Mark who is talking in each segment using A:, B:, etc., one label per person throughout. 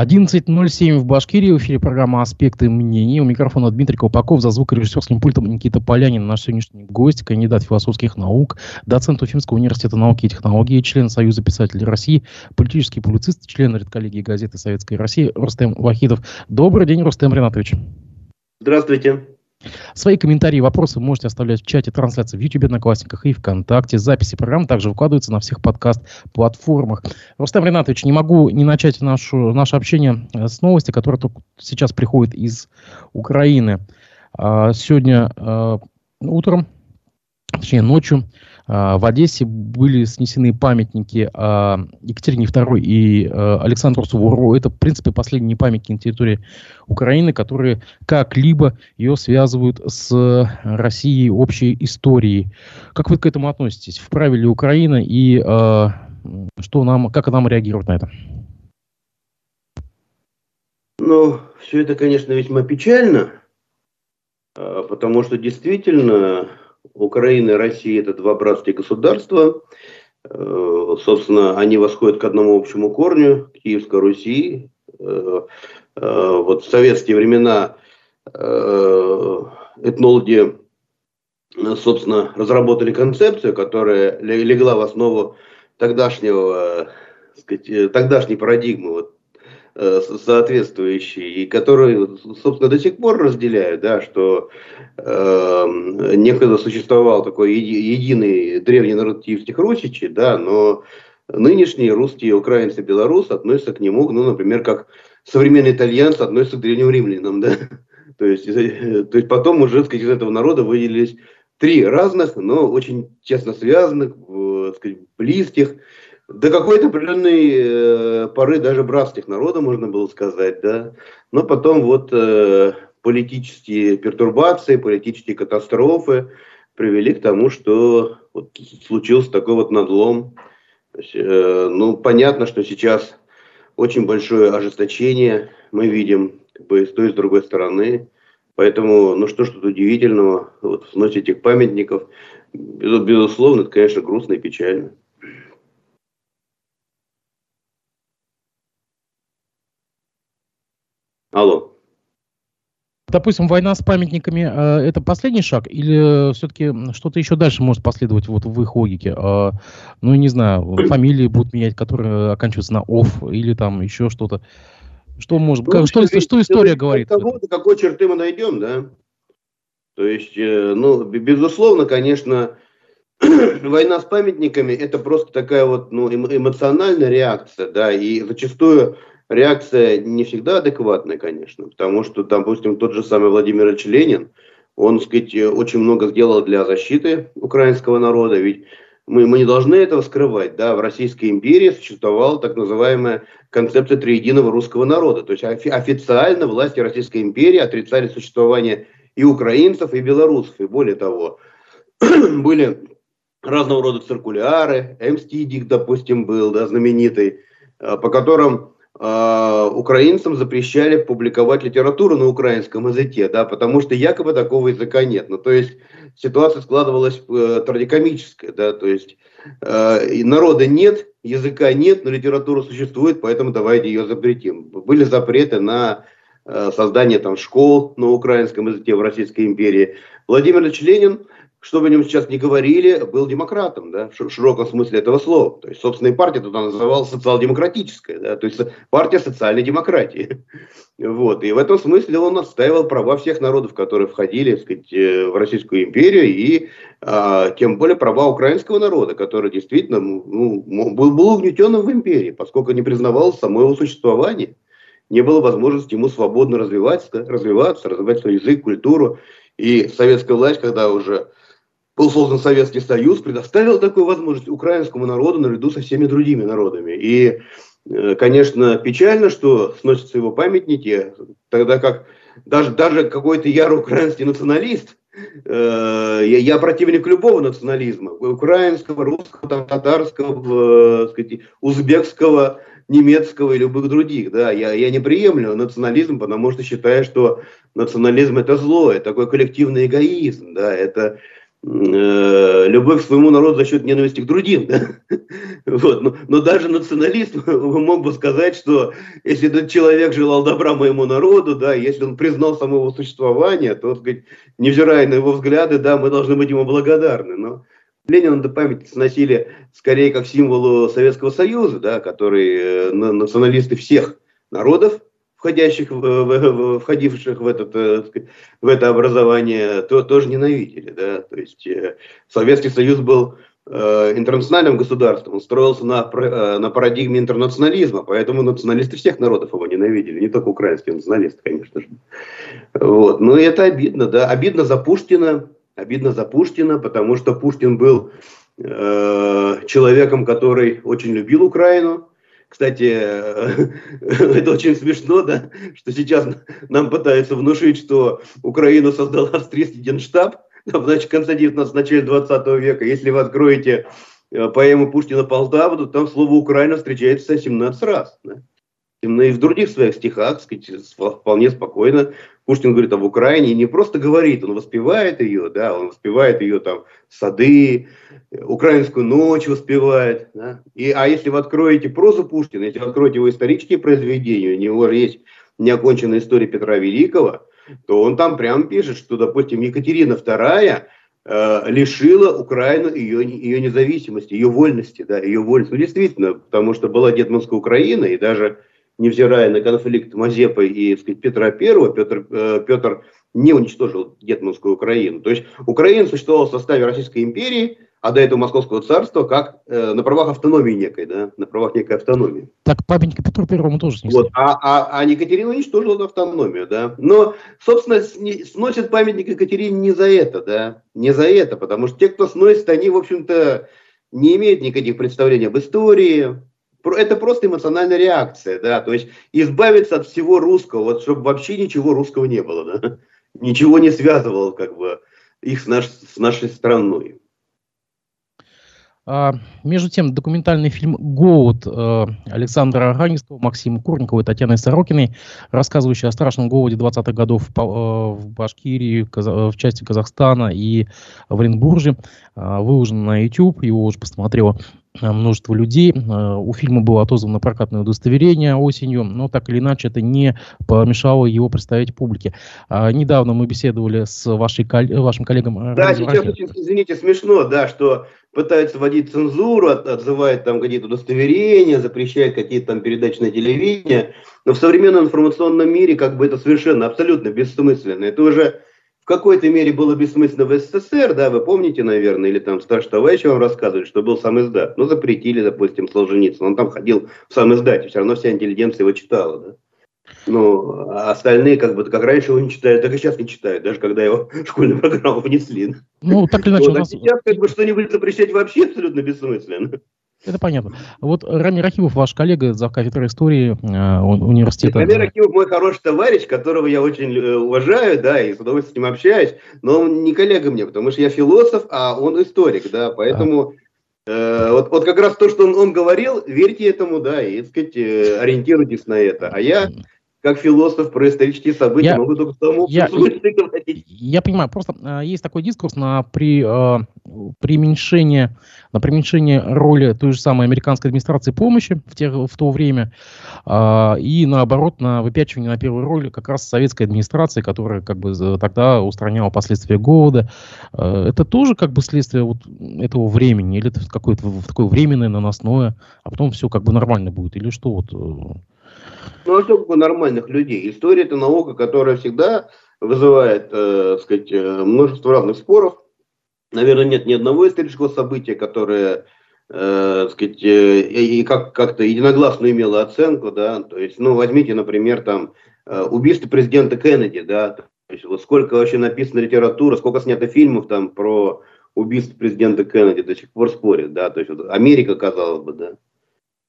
A: 11.07 в Башкирии. В эфире программа «Аспекты мнений». У микрофона Дмитрий Колпаков, за звукорежиссерским пультом Никита Полянин. Наш сегодняшний гость, кандидат философских наук, доцент Уфимского университета науки и технологий, член Союза писателей России, политический публицист, член редколлегии газеты «Советская Россия» Рустем Вахидов. Добрый день, Рустем Ринатович.
B: Здравствуйте.
A: Свои комментарии и вопросы можете оставлять в чате трансляции в YouTube, Одноклассниках и ВКонтакте. Записи программ также выкладываются на всех подкаст-платформах. Рустам Ринатович, не могу не начать нашу, наше общение э, с новости, которая только сейчас приходит из Украины. А, сегодня э, утром, точнее ночью, в Одессе были снесены памятники а, Екатерине II и а, Александру Суворову. Это, в принципе, последние памятники на территории Украины, которые как-либо ее связывают с Россией общей историей. Как вы к этому относитесь? Вправе ли Украина и что нам, как нам реагировать на это?
B: Ну, все это, конечно, весьма печально, потому что действительно Украина и Россия это два братских государства. Э, собственно, они восходят к одному общему корню, к Киевской Руси. Э, э, вот в советские времена этнологи, собственно, разработали концепцию, которая легла в основу тогдашнего, сказать, тогдашней парадигмы вот, соответствующие, и которые, собственно, до сих пор разделяют, да, что э, некогда существовал такой еди, единый древний народ киевских русичей, да, но нынешние русские, украинцы, белорусы относятся к нему, ну, например, как современные итальянцы относятся к древним римлянам, да. То есть, э, то есть потом уже, сказать, из этого народа выделились три разных, но очень тесно связанных, сказать, близких, до какой-то определенной э, поры даже братских народов, можно было сказать, да. Но потом вот э, политические пертурбации, политические катастрофы привели к тому, что вот случился такой вот надлом. Э, ну, понятно, что сейчас очень большое ожесточение мы видим как бы, с той и с другой стороны. Поэтому, ну что ж тут удивительного, вот сносе этих памятников, безусловно, это, конечно, грустно и печально. Алло.
A: Допустим, война с памятниками э, это последний шаг, или все-таки что-то еще дальше может последовать вот в их логике? Э, ну, не знаю, фамилии будут менять, которые оканчиваются на ОФ, или там еще что-то. Что может ну, как, что, что, что история говорит?
B: Того, до какой черты мы найдем, да? То есть, э, ну, безусловно, конечно, война с памятниками это просто такая вот ну, эмоциональная реакция, да, и зачастую реакция не всегда адекватная, конечно, потому что, допустим, тот же самый Владимир Ильич Ленин, он, так сказать, очень много сделал для защиты украинского народа, ведь мы, мы не должны этого скрывать, да, в Российской империи существовала так называемая концепция триединого русского народа, то есть офи официально власти Российской империи отрицали существование и украинцев, и белорусов, и более того, были разного рода циркуляры, МСТИДИК, допустим, был, да, знаменитый, э, по которым украинцам запрещали публиковать литературу на украинском языке, да, потому что якобы такого языка нет. Ну, то есть ситуация складывалась э, трагикомическая, да, то есть э, народа нет, языка нет, но литература существует, поэтому давайте ее запретим. Были запреты на э, создание там школ на украинском языке в Российской империи. Владимир Ильич Ленин что бы о нем сейчас не говорили, был демократом, да, в широком смысле этого слова. То есть, собственно, и партия туда называлась социал-демократическая, да, то есть партия социальной демократии. Вот. И в этом смысле он отстаивал права всех народов, которые входили так сказать, э, в Российскую империю, и а, тем более права украинского народа, который действительно ну, был, был угнетенным в империи, поскольку не признавалось само его существование. Не было возможности ему свободно развиваться, развиваться, развивать свой язык, культуру. И советская власть, когда уже был создан Советский Союз, предоставил такую возможность украинскому народу наряду со всеми другими народами. И, э, конечно, печально, что сносятся его памятники, тогда как даже, даже какой-то ярый украинский националист, э, я, я противник любого национализма, украинского, русского, там, татарского, э, сказать, узбекского, немецкого и любых других. Да, я, я не приемлю национализм, потому что считаю, что национализм это зло, это такой коллективный эгоизм, да, это любовь к своему народу за счет ненависти к другим. Да? Вот. Но, но даже националист мог бы сказать, что если этот человек желал добра моему народу, да, если он признал само его существование, то, так сказать, невзирая на его взгляды, да, мы должны быть ему благодарны. Но Ленина до памяти сносили скорее как символу Советского Союза, да, который э, националисты всех народов, входящих входивших в, этот, э, в это образование, то, тоже ненавидели. Да? То есть э, Советский Союз был э, интернациональным государством, он строился на, на парадигме интернационализма, поэтому националисты всех народов его ненавидели, не только украинские националисты, конечно же. Вот. Ну и это обидно, да, обидно за Пушкина, обидно за Пушкина, потому что Пушкин был э, человеком, который очень любил Украину, кстати, это очень смешно, да, что сейчас нам пытаются внушить, что Украину создал австрийский генштаб в конце 19 начале 20 века. Если вы откроете э, поэму Пушкина «Полтава», то там слово «Украина» встречается 17 раз. Да? И в других своих стихах, сказать, вполне спокойно Пушкин говорит об Украине, и не просто говорит, он воспевает ее, да, он воспевает ее там сады, украинскую ночь воспевает. Да? И, а если вы откроете прозу Пушкина, если вы откроете его исторические произведения, у него есть неоконченная история Петра Великого, то он там прямо пишет, что, допустим, Екатерина II э, лишила Украину ее, ее независимости, ее вольности, да, ее вольности. Ну, действительно, потому что была Детманская Украина, и даже невзирая на конфликт Мазепы и сказать, Петра I, Петр, э, Петр не уничтожил Детманскую Украину. То есть Украина существовала в составе Российской империи, а до этого Московского царства как э, на правах автономии некой, да, на правах некой автономии.
A: Так памятник Петру Первому тоже
B: снесли. Вот, а, а, а Екатерина уничтожила автономию, да. Но, собственно, сносят памятник Екатерине не за это, да, не за это, потому что те, кто сносит, они, в общем-то, не имеют никаких представлений об истории, это просто эмоциональная реакция, да, то есть избавиться от всего русского, вот чтобы вообще ничего русского не было, да, ничего не связывало как бы их с, наш, с нашей страной.
A: А, между тем, документальный фильм «Голод» э, Александра Ранистова, Максима Курникова и Татьяны Сорокиной, рассказывающий о страшном голоде 20-х годов э, в Башкирии, в части Казахстана и в Оренбурге, э, выложен на YouTube, его уже посмотрело множество людей. У фильма было отозвано прокатное удостоверение осенью, но так или иначе это не помешало его представить публике. Недавно мы беседовали с вашей, вашим коллегом.
B: Да, сейчас, извините, смешно, да, что пытаются вводить цензуру, от, отзывает там какие-то удостоверения, запрещает какие-то там передачи на телевидение. Но в современном информационном мире как бы это совершенно, абсолютно бессмысленно. Это уже какой-то мере было бессмысленно в СССР, да, вы помните, наверное, или там старший товарищ вам рассказывали, что был сам издат. Ну, запретили, допустим, Солженицын, он там ходил в сам издате, все равно вся интеллигенция его читала, да. Ну, а остальные, как бы, как раньше его не читают, так и сейчас не читают, даже когда его в школьную программу внесли. Ну, так или иначе, вот, у а нас... Сейчас, как бы, что-нибудь запрещать вообще абсолютно бессмысленно.
A: Это понятно. Вот Рамир Рахимов, ваш коллега за кафедрой истории э, университета.
B: Рамир Рахимов мой хороший товарищ, которого я очень э, уважаю, да, и с удовольствием с ним общаюсь, но он не коллега мне, потому что я философ, а он историк, да, поэтому... Э, вот, вот как раз то, что он, он говорил, верьте этому, да, и, так сказать, э, ориентируйтесь на это. А я как философ про исторические события я, могу только тому
A: я, говорить. Я понимаю, просто э, есть такой дискурс на при, э, преуменьшение, на преуменьшение роли той же самой американской администрации помощи в, те, в то время, э, и наоборот на выпячивание на первую роль как раз советской администрации, которая как бы тогда устраняла последствия голода. Э, это тоже как бы следствие вот этого времени, или это какое-то такое временное, наносное, а потом все как бы нормально будет, или что вот...
B: Ну, а у нормальных людей? История – это наука, которая всегда вызывает, э, сказать, э, множество разных споров. Наверное, нет ни одного исторического события, которое э, сказать, э, и как, как-то единогласно имело оценку, да, то есть, ну, возьмите, например, там, э, убийство президента Кеннеди, да, то есть, вот сколько вообще написано литературы, сколько снято фильмов там про убийство президента Кеннеди, до сих пор спорят, да, то есть, вот Америка, казалось бы, да,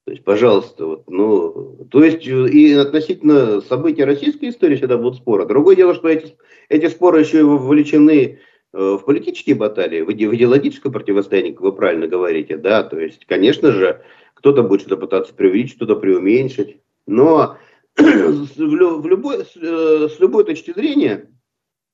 B: то есть, пожалуйста, вот, ну, то есть и относительно событий российской истории всегда будут споры. Другое дело, что эти, эти споры еще и вовлечены э, в политические баталии, в идеологическое противостояние, как вы правильно говорите, да, то есть, конечно же, кто-то будет что-то пытаться преувеличить, что-то преуменьшить, но в любой, э, с любой точки зрения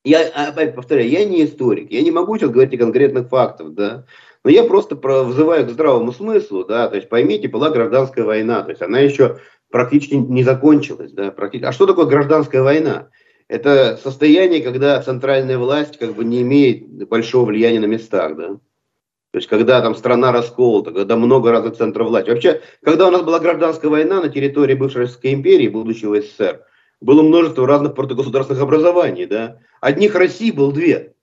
B: я опять повторяю, я не историк, я не могу сейчас говорить о конкретных фактах, да, но я просто про, вызываю к здравому смыслу, да, то есть поймите, была гражданская война, то есть она еще практически не закончилась, да, практически. А что такое гражданская война? Это состояние, когда центральная власть как бы не имеет большого влияния на местах, да. То есть, когда там страна расколота, когда много разных центров власти. Вообще, когда у нас была гражданская война на территории бывшей Российской империи, будущего СССР, было множество разных протогосударственных образований, да. Одних России был две,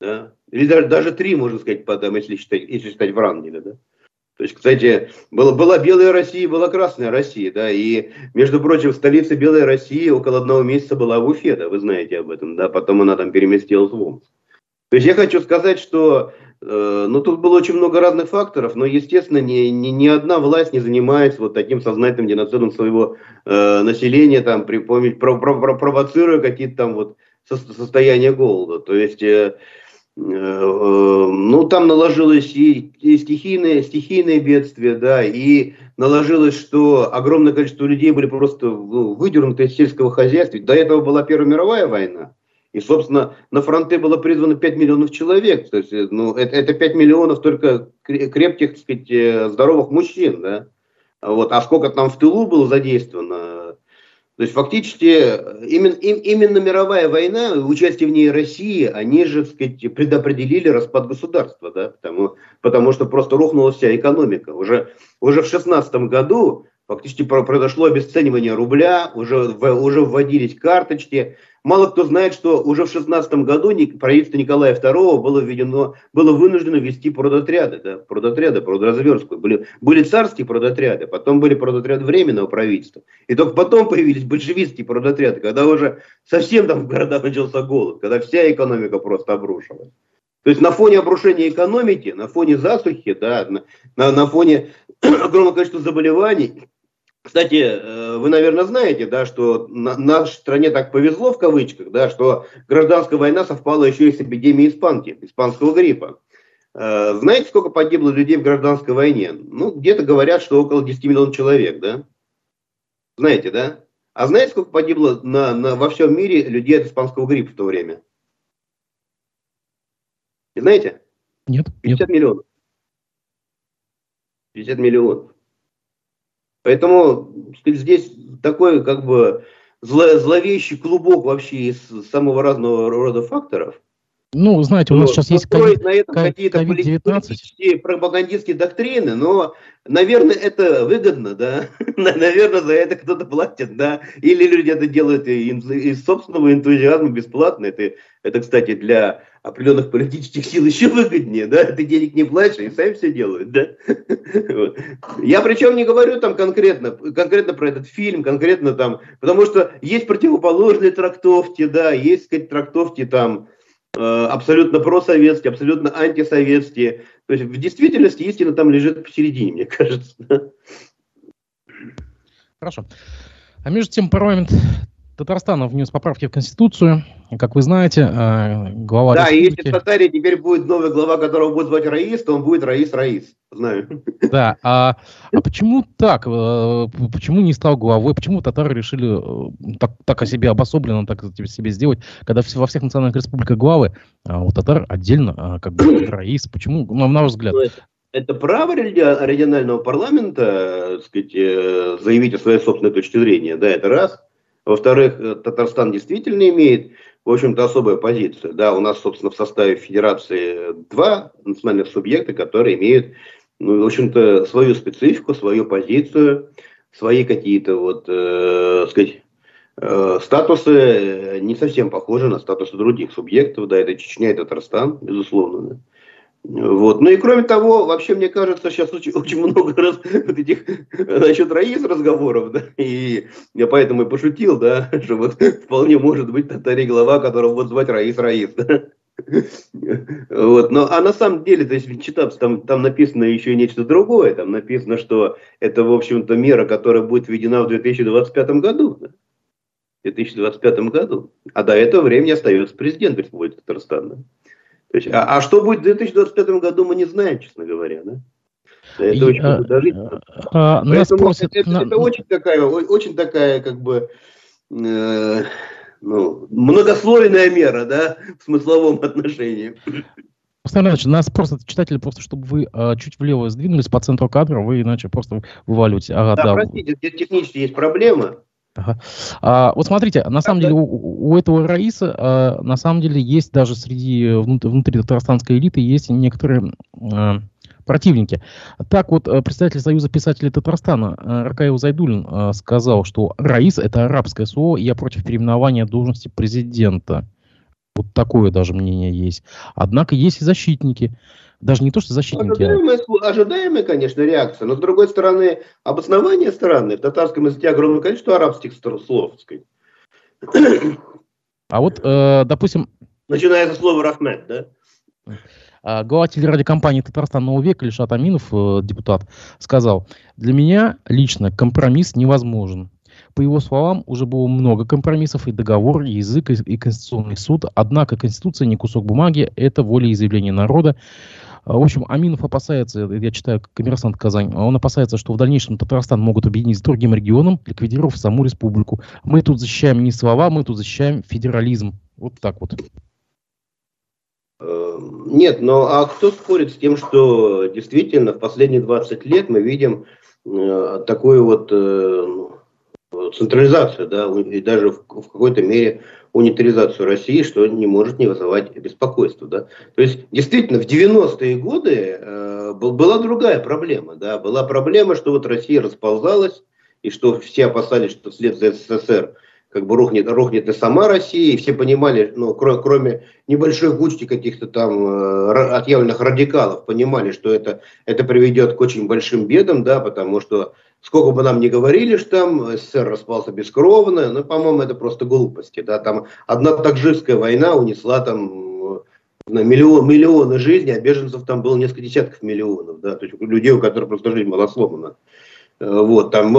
B: да. Или даже, даже три, можно сказать, потом, если считать, если считать Врангеля, да. То есть, кстати, была, была Белая Россия, была Красная Россия, да, и, между прочим, столица Белой России около одного месяца была в Уфе, да, вы знаете об этом, да, потом она там переместилась в Омск. То есть я хочу сказать, что э, ну, тут было очень много разных факторов, но, естественно, ни, ни, ни одна власть не занимается вот таким сознательным геноцидом своего э, населения, там, при помощи, про, про, про, провоцируя какие-то там вот состояния голода. То есть э, ну, там наложилось и, и стихийное, стихийное бедствие, да, и наложилось, что огромное количество людей были просто ну, выдернуты из сельского хозяйства. До этого была Первая мировая война. И, собственно, на фронты было призвано 5 миллионов человек. То есть, э, ну, это, это 5 миллионов только крепких, так сказать, здоровых мужчин, да. Вот. А сколько там в тылу было задействовано, то есть фактически именно, им, именно мировая война, участие в ней России, они же, так сказать, предопределили распад государства, да, потому, потому что просто рухнула вся экономика. Уже, уже в 16 году фактически произошло обесценивание рубля, уже, уже вводились карточки, Мало кто знает, что уже в 16 году правительство Николая II было, введено, было вынуждено вести продотряды, да, продотряды, продразверстку. Были, были царские продотряды, потом были продотряды временного правительства. И только потом появились большевистские продотряды, когда уже совсем там в городах начался голод, когда вся экономика просто обрушилась. То есть на фоне обрушения экономики, на фоне засухи, да, на, на, на фоне огромного количества заболеваний, кстати, э, вы, наверное, знаете, да, что на, нашей стране так повезло в кавычках, да, что гражданская война совпала еще и с эпидемией испанки, испанского гриппа. Э, знаете, сколько погибло людей в гражданской войне? Ну, где-то говорят, что около 10 миллионов человек, да? Знаете, да? А знаете, сколько погибло на, на, во всем мире людей от испанского гриппа в то время? знаете?
A: Нет.
B: 50 нет. миллионов. 50 миллионов. Поэтому здесь такой как бы зло, зловещий клубок вообще из самого разного рода факторов.
A: Ну, знаете, у нас сейчас есть
B: COVID, на этом какие-то политические пропагандистские доктрины, но, наверное, это выгодно, да. наверное, за это кто-то платит, да. Или люди это делают из собственного энтузиазма бесплатно. Это, это, кстати, для определенных политических сил еще выгоднее, да, ты денег не платишь, и сами все делают, да. Я причем не говорю там конкретно, конкретно про этот фильм, конкретно там, потому что есть противоположные трактовки, да, есть, сказать, трактовки там абсолютно просоветские, абсолютно антисоветские. То есть в действительности истина там лежит посередине, мне кажется.
A: Хорошо. А между тем парламент Татарстана внес поправки в Конституцию. Как вы знаете, э, глава
B: Да, республики... и если в Татарии теперь будет новый глава, которого будет звать Раис, то он будет Раис Раис. Знаю.
A: Да, а, а почему так? Э, почему не стал главой? Почему татары решили э, так, так о себе обособленно так себе сделать, когда во всех национальных республиках главы, а у татар отдельно а, как бы Раис? Почему, на, на ваш взгляд? Ну,
B: это право регионального парламента, так сказать, заявить о своей собственной точке зрения, да, это раз. Во-вторых, э, Татарстан действительно имеет, в общем-то, особую позицию. Да, у нас, собственно, в составе федерации два национальных субъекта, которые имеют, ну, в общем-то, свою специфику, свою позицию, свои какие-то, вот, э, сказать, э, статусы э, не совсем похожи на статусы других субъектов. Да, это Чечня и Татарстан, безусловно. Да. Вот. Ну и кроме того, вообще мне кажется, сейчас очень, очень много раз вот этих насчет Раис разговоров, да, и я поэтому и пошутил, да, что вот вполне может быть татари глава, которого вот звать Раис Раис, да. Вот. Но, а на самом деле, то есть, читав, там, там написано еще и нечто другое. Там написано, что это, в общем-то, мера, которая будет введена в 2025 году. Да? В 2025 году. А до этого времени остается президент Республики Татарстан. Да? То есть, а, а что будет в 2025 году, мы не знаем, честно говоря. Да? Это очень а, подозрительно. А, Поэтому спросят, это, на... это очень такая, очень такая, как бы, э, ну, многослойная мера, да, в смысловом отношении.
A: Поставляю, нас просто читатели просто, чтобы вы э, чуть влево сдвинулись по центру кадра, вы иначе просто вываливаете.
B: Ага, да, да, простите, технически есть проблемы.
A: Ага. А, вот смотрите, на самом деле у, у этого Раиса а, на самом деле есть даже среди внутри, внутри татарстанской элиты есть некоторые а, противники. Так вот, э, представитель Союза писателей Татарстана э, Ракаев Зайдулин а, сказал, что Раис это арабское слово, и я против переименования должности президента. Вот такое даже мнение есть. Однако есть и защитники. Даже не то, что защитники.
B: Ожидаемая, ожидаемая, конечно, реакция. Но, с другой стороны, обоснование странное. В татарском языке огромное количество арабских слов. Сказать.
A: А вот, э, допустим...
B: Начиная со слова «рахмет», да?
A: А, глава телерадиокомпании «Татарстан Нового века» Ильшат Аминов, э, депутат, сказал, для меня лично компромисс невозможен. По его словам, уже было много компромиссов, и договор, и язык, и Конституционный суд. Однако Конституция не кусок бумаги, это волеизъявление народа. А, в общем, Аминов опасается, я читаю «Коммерсант Казань», он опасается, что в дальнейшем Татарстан могут объединить с другим регионом, ликвидировав саму республику. Мы тут защищаем не слова, мы тут защищаем федерализм. Вот так вот.
B: Э, нет, но а кто спорит с тем, что действительно в последние 20 лет мы видим э, такую вот э, ну, централизацию, да, и даже в, в какой-то мере унитаризацию России, что не может не вызывать беспокойства. Да. То есть, действительно, в 90-е годы э, была другая проблема. Да. Была проблема, что вот Россия расползалась, и что все опасались, что вслед за СССР как бы рухнет, рухнет и сама Россия, и все понимали, ну, кроме, кроме небольшой кучки каких-то там э, отъявленных радикалов, понимали, что это, это приведет к очень большим бедам, да, потому что сколько бы нам ни говорили, что там СССР распался бескровно, но, по-моему, это просто глупости. Да? Там одна такжистская война унесла там на миллион, миллионы жизней, а беженцев там было несколько десятков миллионов. Да? То есть людей, у которых просто жизнь была сломана. Э, вот, там,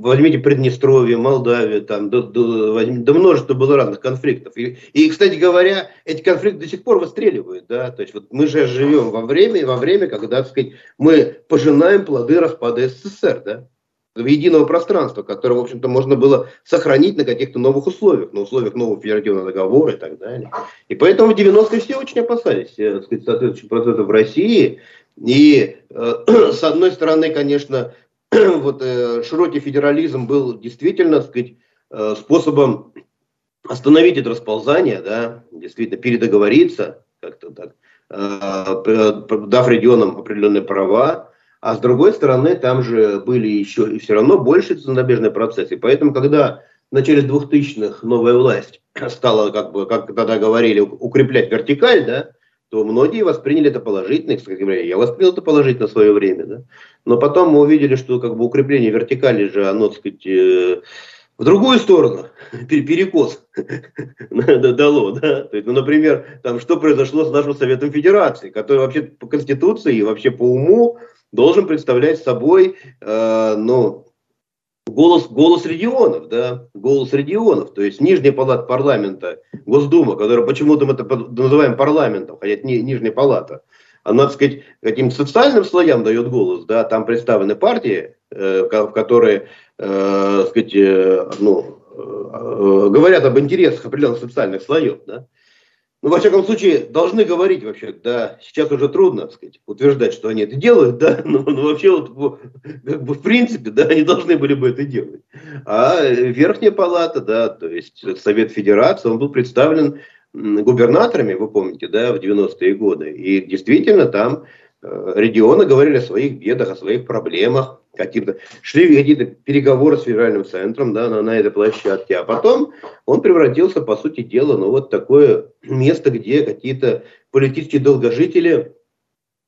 B: возьмите Приднестровье, Молдавию, там, до, до, до множества было разных конфликтов. И, и, кстати говоря, эти конфликты до сих пор выстреливают, да, то есть вот мы же живем во время, во время, когда, так сказать, мы пожинаем плоды распада СССР, да, единого пространства, которое, в общем-то, можно было сохранить на каких-то новых условиях, на условиях нового федеративного договора и так далее. И поэтому в 90-е все очень опасались, э, так сказать, соответствующих процессов в России. И, э, с одной стороны, конечно, вот э, широкий федерализм был действительно, так сказать, э, способом остановить это расползание, да, действительно передоговориться, как-то так, э, дав регионам определенные права, а с другой стороны, там же были еще и все равно больше ценобежные процессы. Поэтому, когда в начале 2000-х новая власть стала, как бы, как тогда говорили, укреплять вертикаль, да, то многие восприняли это положительно, кстати говоря, я воспринял это положительно в свое время, да. Но потом мы увидели, что как бы укрепление вертикали же, оно, так сказать, э, в другую сторону, перекос дало, да. То есть, ну, например, там, что произошло с нашим Советом Федерации, который вообще по Конституции и вообще по уму должен представлять собой, э, ну, голос, голос регионов, да, голос регионов, то есть Нижняя палата парламента, Госдума, которая почему-то мы это называем парламентом, хотя это не Нижняя палата, она, так сказать, каким-то социальным слоям дает голос, да, там представлены партии, э, в которые, э, так сказать, э, ну, э, говорят об интересах определенных социальных слоев, да, ну, во всяком случае, должны говорить вообще, да, сейчас уже трудно, так сказать, утверждать, что они это делают, да, но, но вообще вот, как бы в принципе, да, они должны были бы это делать. А Верхняя Палата, да, то есть Совет Федерации, он был представлен губернаторами, вы помните, да, в 90-е годы, и действительно там э, регионы говорили о своих бедах, о своих проблемах, каким-то, шли какие-то переговоры с федеральным центром да, на, на этой площадке, а потом он превратился, по сути дела, ну вот такое место, где какие-то политические долгожители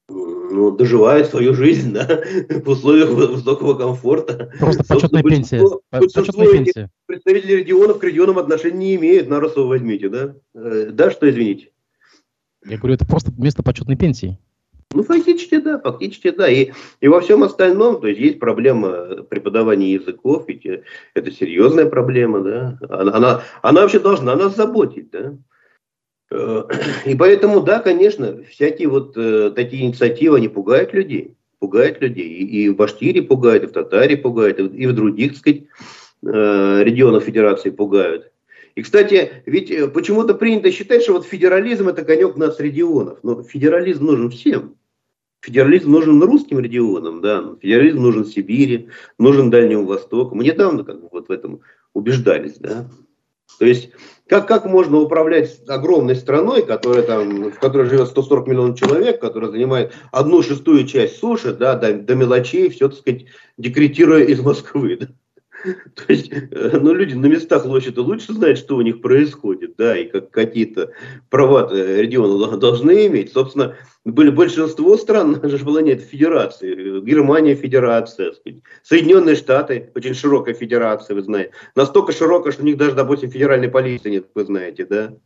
B: ну, доживают свою жизнь да, в условиях высокого комфорта.
A: Просто почетная пенсия.
B: Почетная пенсия. Представители регионов к регионам отношения не имеют, на раз возьмите, да? Э, да, что извините?
A: Я говорю, это просто место почетной пенсии.
B: Ну, фактически да, фактически да. И, и во всем остальном, то есть есть проблема преподавания языков, ведь э, это серьезная проблема, да. Она, она, она вообще должна нас заботить, да. Э, и поэтому, да, конечно, всякие вот э, такие инициативы, они пугают людей. Пугают людей. И, и в Башкирии пугают, и в Татарии пугают, и в других, так сказать, э, регионах Федерации пугают. И, кстати, ведь э, почему-то принято считать, что вот федерализм это конек нацрегионов. Но федерализм нужен всем. Федерализм нужен русским регионам, да, федерализм нужен Сибири, нужен Дальнему Востоку. Мы недавно как бы вот в этом убеждались, да. То есть, как, как можно управлять огромной страной, которая там, в которой живет 140 миллионов человек, которая занимает одну шестую часть суши, да, до, до мелочей, все, так сказать, декретируя из Москвы, да. То есть, э, ну, люди на местах лощат лучше знают, что у них происходит, да, и как какие-то права регионы должны иметь. Собственно, были большинство стран же планете федерации. Германия федерация, сказать. Соединенные Штаты, очень широкая федерация, вы знаете. Настолько широкая, что у них даже, допустим, федеральной полиции нет, вы знаете, да.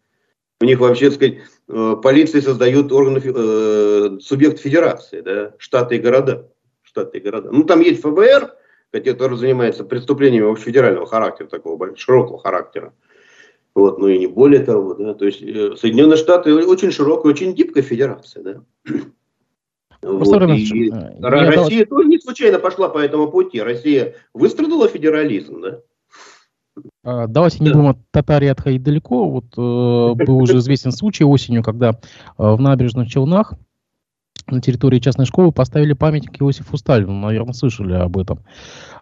B: У них вообще, так сказать, э, полиции создают органы, э, субъект федерации, да, штаты и города. Штаты и города. Ну, там есть ФБР, который занимается преступлениями федерального характера, такого широкого характера. Вот, ну и не более того, да, то есть э, Соединенные Штаты очень широкая, очень гибкая федерация, да. Вот, и э, Россия тоже не случайно пошла по этому пути. Россия выстрадала федерализм, да.
A: А, давайте не будем от Татарии отходить далеко. Вот э, был уже известен случай осенью, когда э, в набережных Челнах на территории частной школы поставили памятник Иосифу Сталину. Наверное, слышали об этом.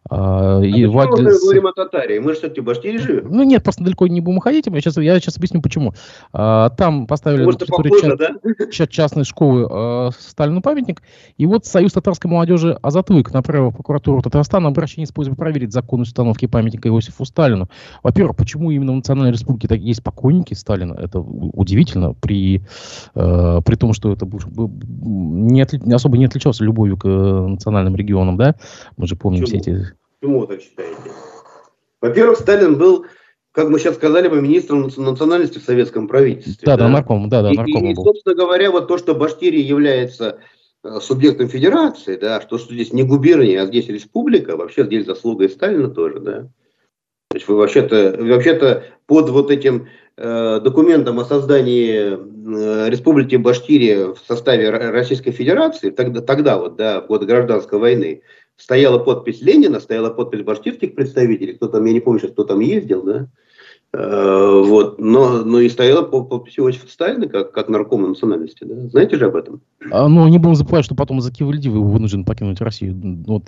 B: А, и а Вадлис... мы говорим о Татаре? Мы же все-таки в Башкирии живем.
A: Ну нет, просто далеко не будем уходить. Я сейчас, я сейчас объясню, почему. А, там поставили Может, на похоже, ча- да? частной школы а, Сталину памятник. И вот Союз татарской молодежи Азатвык направил в прокуратуру Татарстана обращение с просьбой проверить законность установки памятника Иосифу Сталину. Во-первых, почему именно в Национальной Республике так есть покойники Сталина? Это удивительно, при, э, при том, что это не, отли, особо не отличался любовью к э, национальным регионам, да? Мы же помним Почему? все эти
B: Почему вы так считаете? Во-первых, Сталин был, как мы сейчас сказали бы, министром национальности в советском правительстве.
A: Да, да, да нарком, да, да, нарком.
B: И, и, собственно говоря, вот то, что Башкирия является э, субъектом федерации, да, что, что здесь не губерния, а здесь республика, вообще здесь заслуга и Сталина тоже, да. То есть вы вообще-то, вообще-то под вот этим э, документом о создании э, Республики Башкирия в составе Российской Федерации, тогда, тогда вот, да, в годы гражданской войны, стояла подпись Ленина, стояла подпись башкирских представителей, кто там, я не помню сейчас, кто там ездил, да, вот, но, но и стояла подпись Иосифа Сталина как, как наркома национальности, да, знаете же об этом?
A: А, ну, не будем забывать, что потом за Киевльдивы вынужден покинуть Россию. Вот.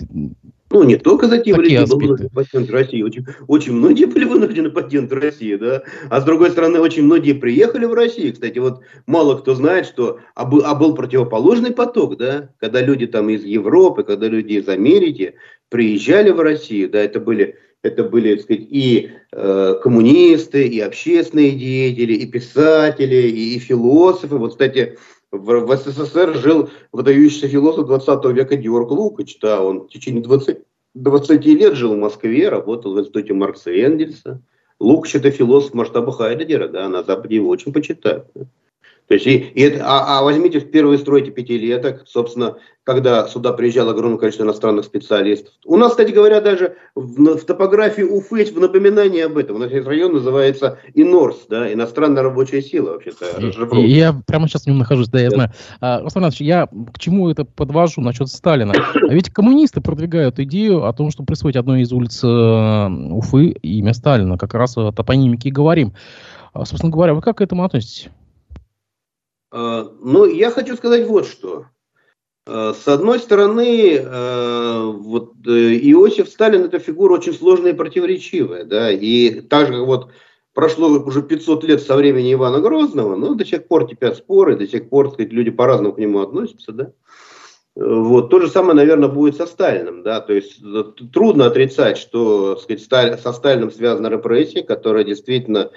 B: Ну, не только за Киевльдивы был вынужден покинуть Россию, очень, очень многие были вынуждены покинуть Россию, да, а с другой стороны, очень многие приехали в Россию, кстати, вот мало кто знает, что, а был, а был противоположный поток, да, когда люди там из Европы, когда люди из Америки приезжали в Россию, да, это были это были, так сказать, и э, коммунисты, и общественные деятели, и писатели, и, и философы. Вот, кстати, в, в СССР жил выдающийся философ 20 века Георг Лукач. Да, он в течение 20, 20 лет жил в Москве, работал в институте Маркса и Энгельса. Лукач это философ масштаба Хайдегера, да, на Западе его очень почитают. То есть, и, и это, а, а возьмите в первые стройте пятилеток, собственно, когда сюда приезжало огромное количество иностранных специалистов. У нас, кстати говоря, даже в, в топографии Уфы в напоминании об этом. У нас есть район называется ИНОРС, да, иностранная рабочая сила вообще-то.
A: Я прямо сейчас в нем нахожусь, да, я знаю. А, Руслан Иванович, я к чему это подвожу насчет Сталина? А ведь коммунисты продвигают идею о том, что присвоить одной из улиц э, Уфы имя Сталина. Как раз о топонимике и говорим. А, собственно говоря, вы как к этому относитесь?
B: А, ну, я хочу сказать вот что. А, с одной стороны, а, вот э, Иосиф Сталин это фигура очень сложная и противоречивая, да, и так же вот прошло уже 500 лет со времени Ивана Грозного, но до сих пор кипят споры, до сих пор, сказать, люди по-разному к нему относятся, да. Вот. То же самое, наверное, будет со Сталиным. Да? То есть э, трудно отрицать, что сказать, со Сталиным связана репрессия, которая действительно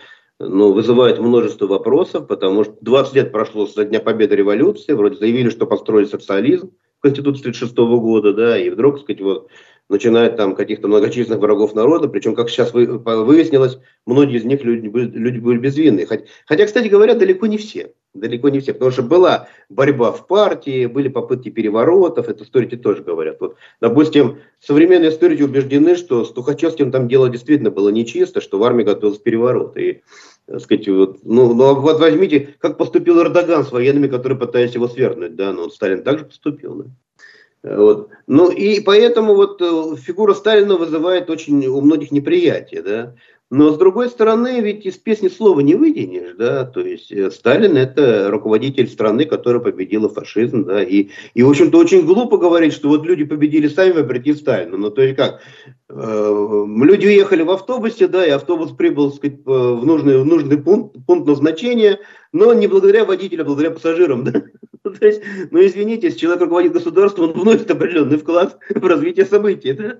B: ну, вызывает множество вопросов, потому что 20 лет прошло со дня победы революции, вроде заявили, что построили социализм в Конституции 1936 года, да, и вдруг, так сказать, вот, начинает там каких-то многочисленных врагов народа, причем, как сейчас выяснилось, многие из них люди люди были безвинные. Хотя, хотя, кстати говоря, далеко не все. Далеко не все, потому что была борьба в партии, были попытки переворотов, это историки тоже говорят. Вот, допустим, современные историки убеждены, что с Тухачевским там дело действительно было нечисто, что в армии готовился переворот. И так сказать, вот, ну, ну, вот возьмите, как поступил Эрдоган с военными, которые пытались его свергнуть, да, ну, вот Сталин также поступил, да. Вот. Ну и поэтому вот э, фигура Сталина вызывает очень у многих неприятие, да. Но с другой стороны, ведь из песни слова не вытянешь, да, то есть э, Сталин это руководитель страны, которая победила фашизм, да, и, и в общем-то очень глупо говорить, что вот люди победили сами вопреки Сталину, ну то есть как, э, люди уехали в автобусе, да, и автобус прибыл, так сказать, в нужный, в нужный пункт, пункт назначения, но не благодаря водителю, а благодаря пассажирам, да. То есть, ну извините, если человек руководит государством, он вносит определенный вклад в развитие событий, да.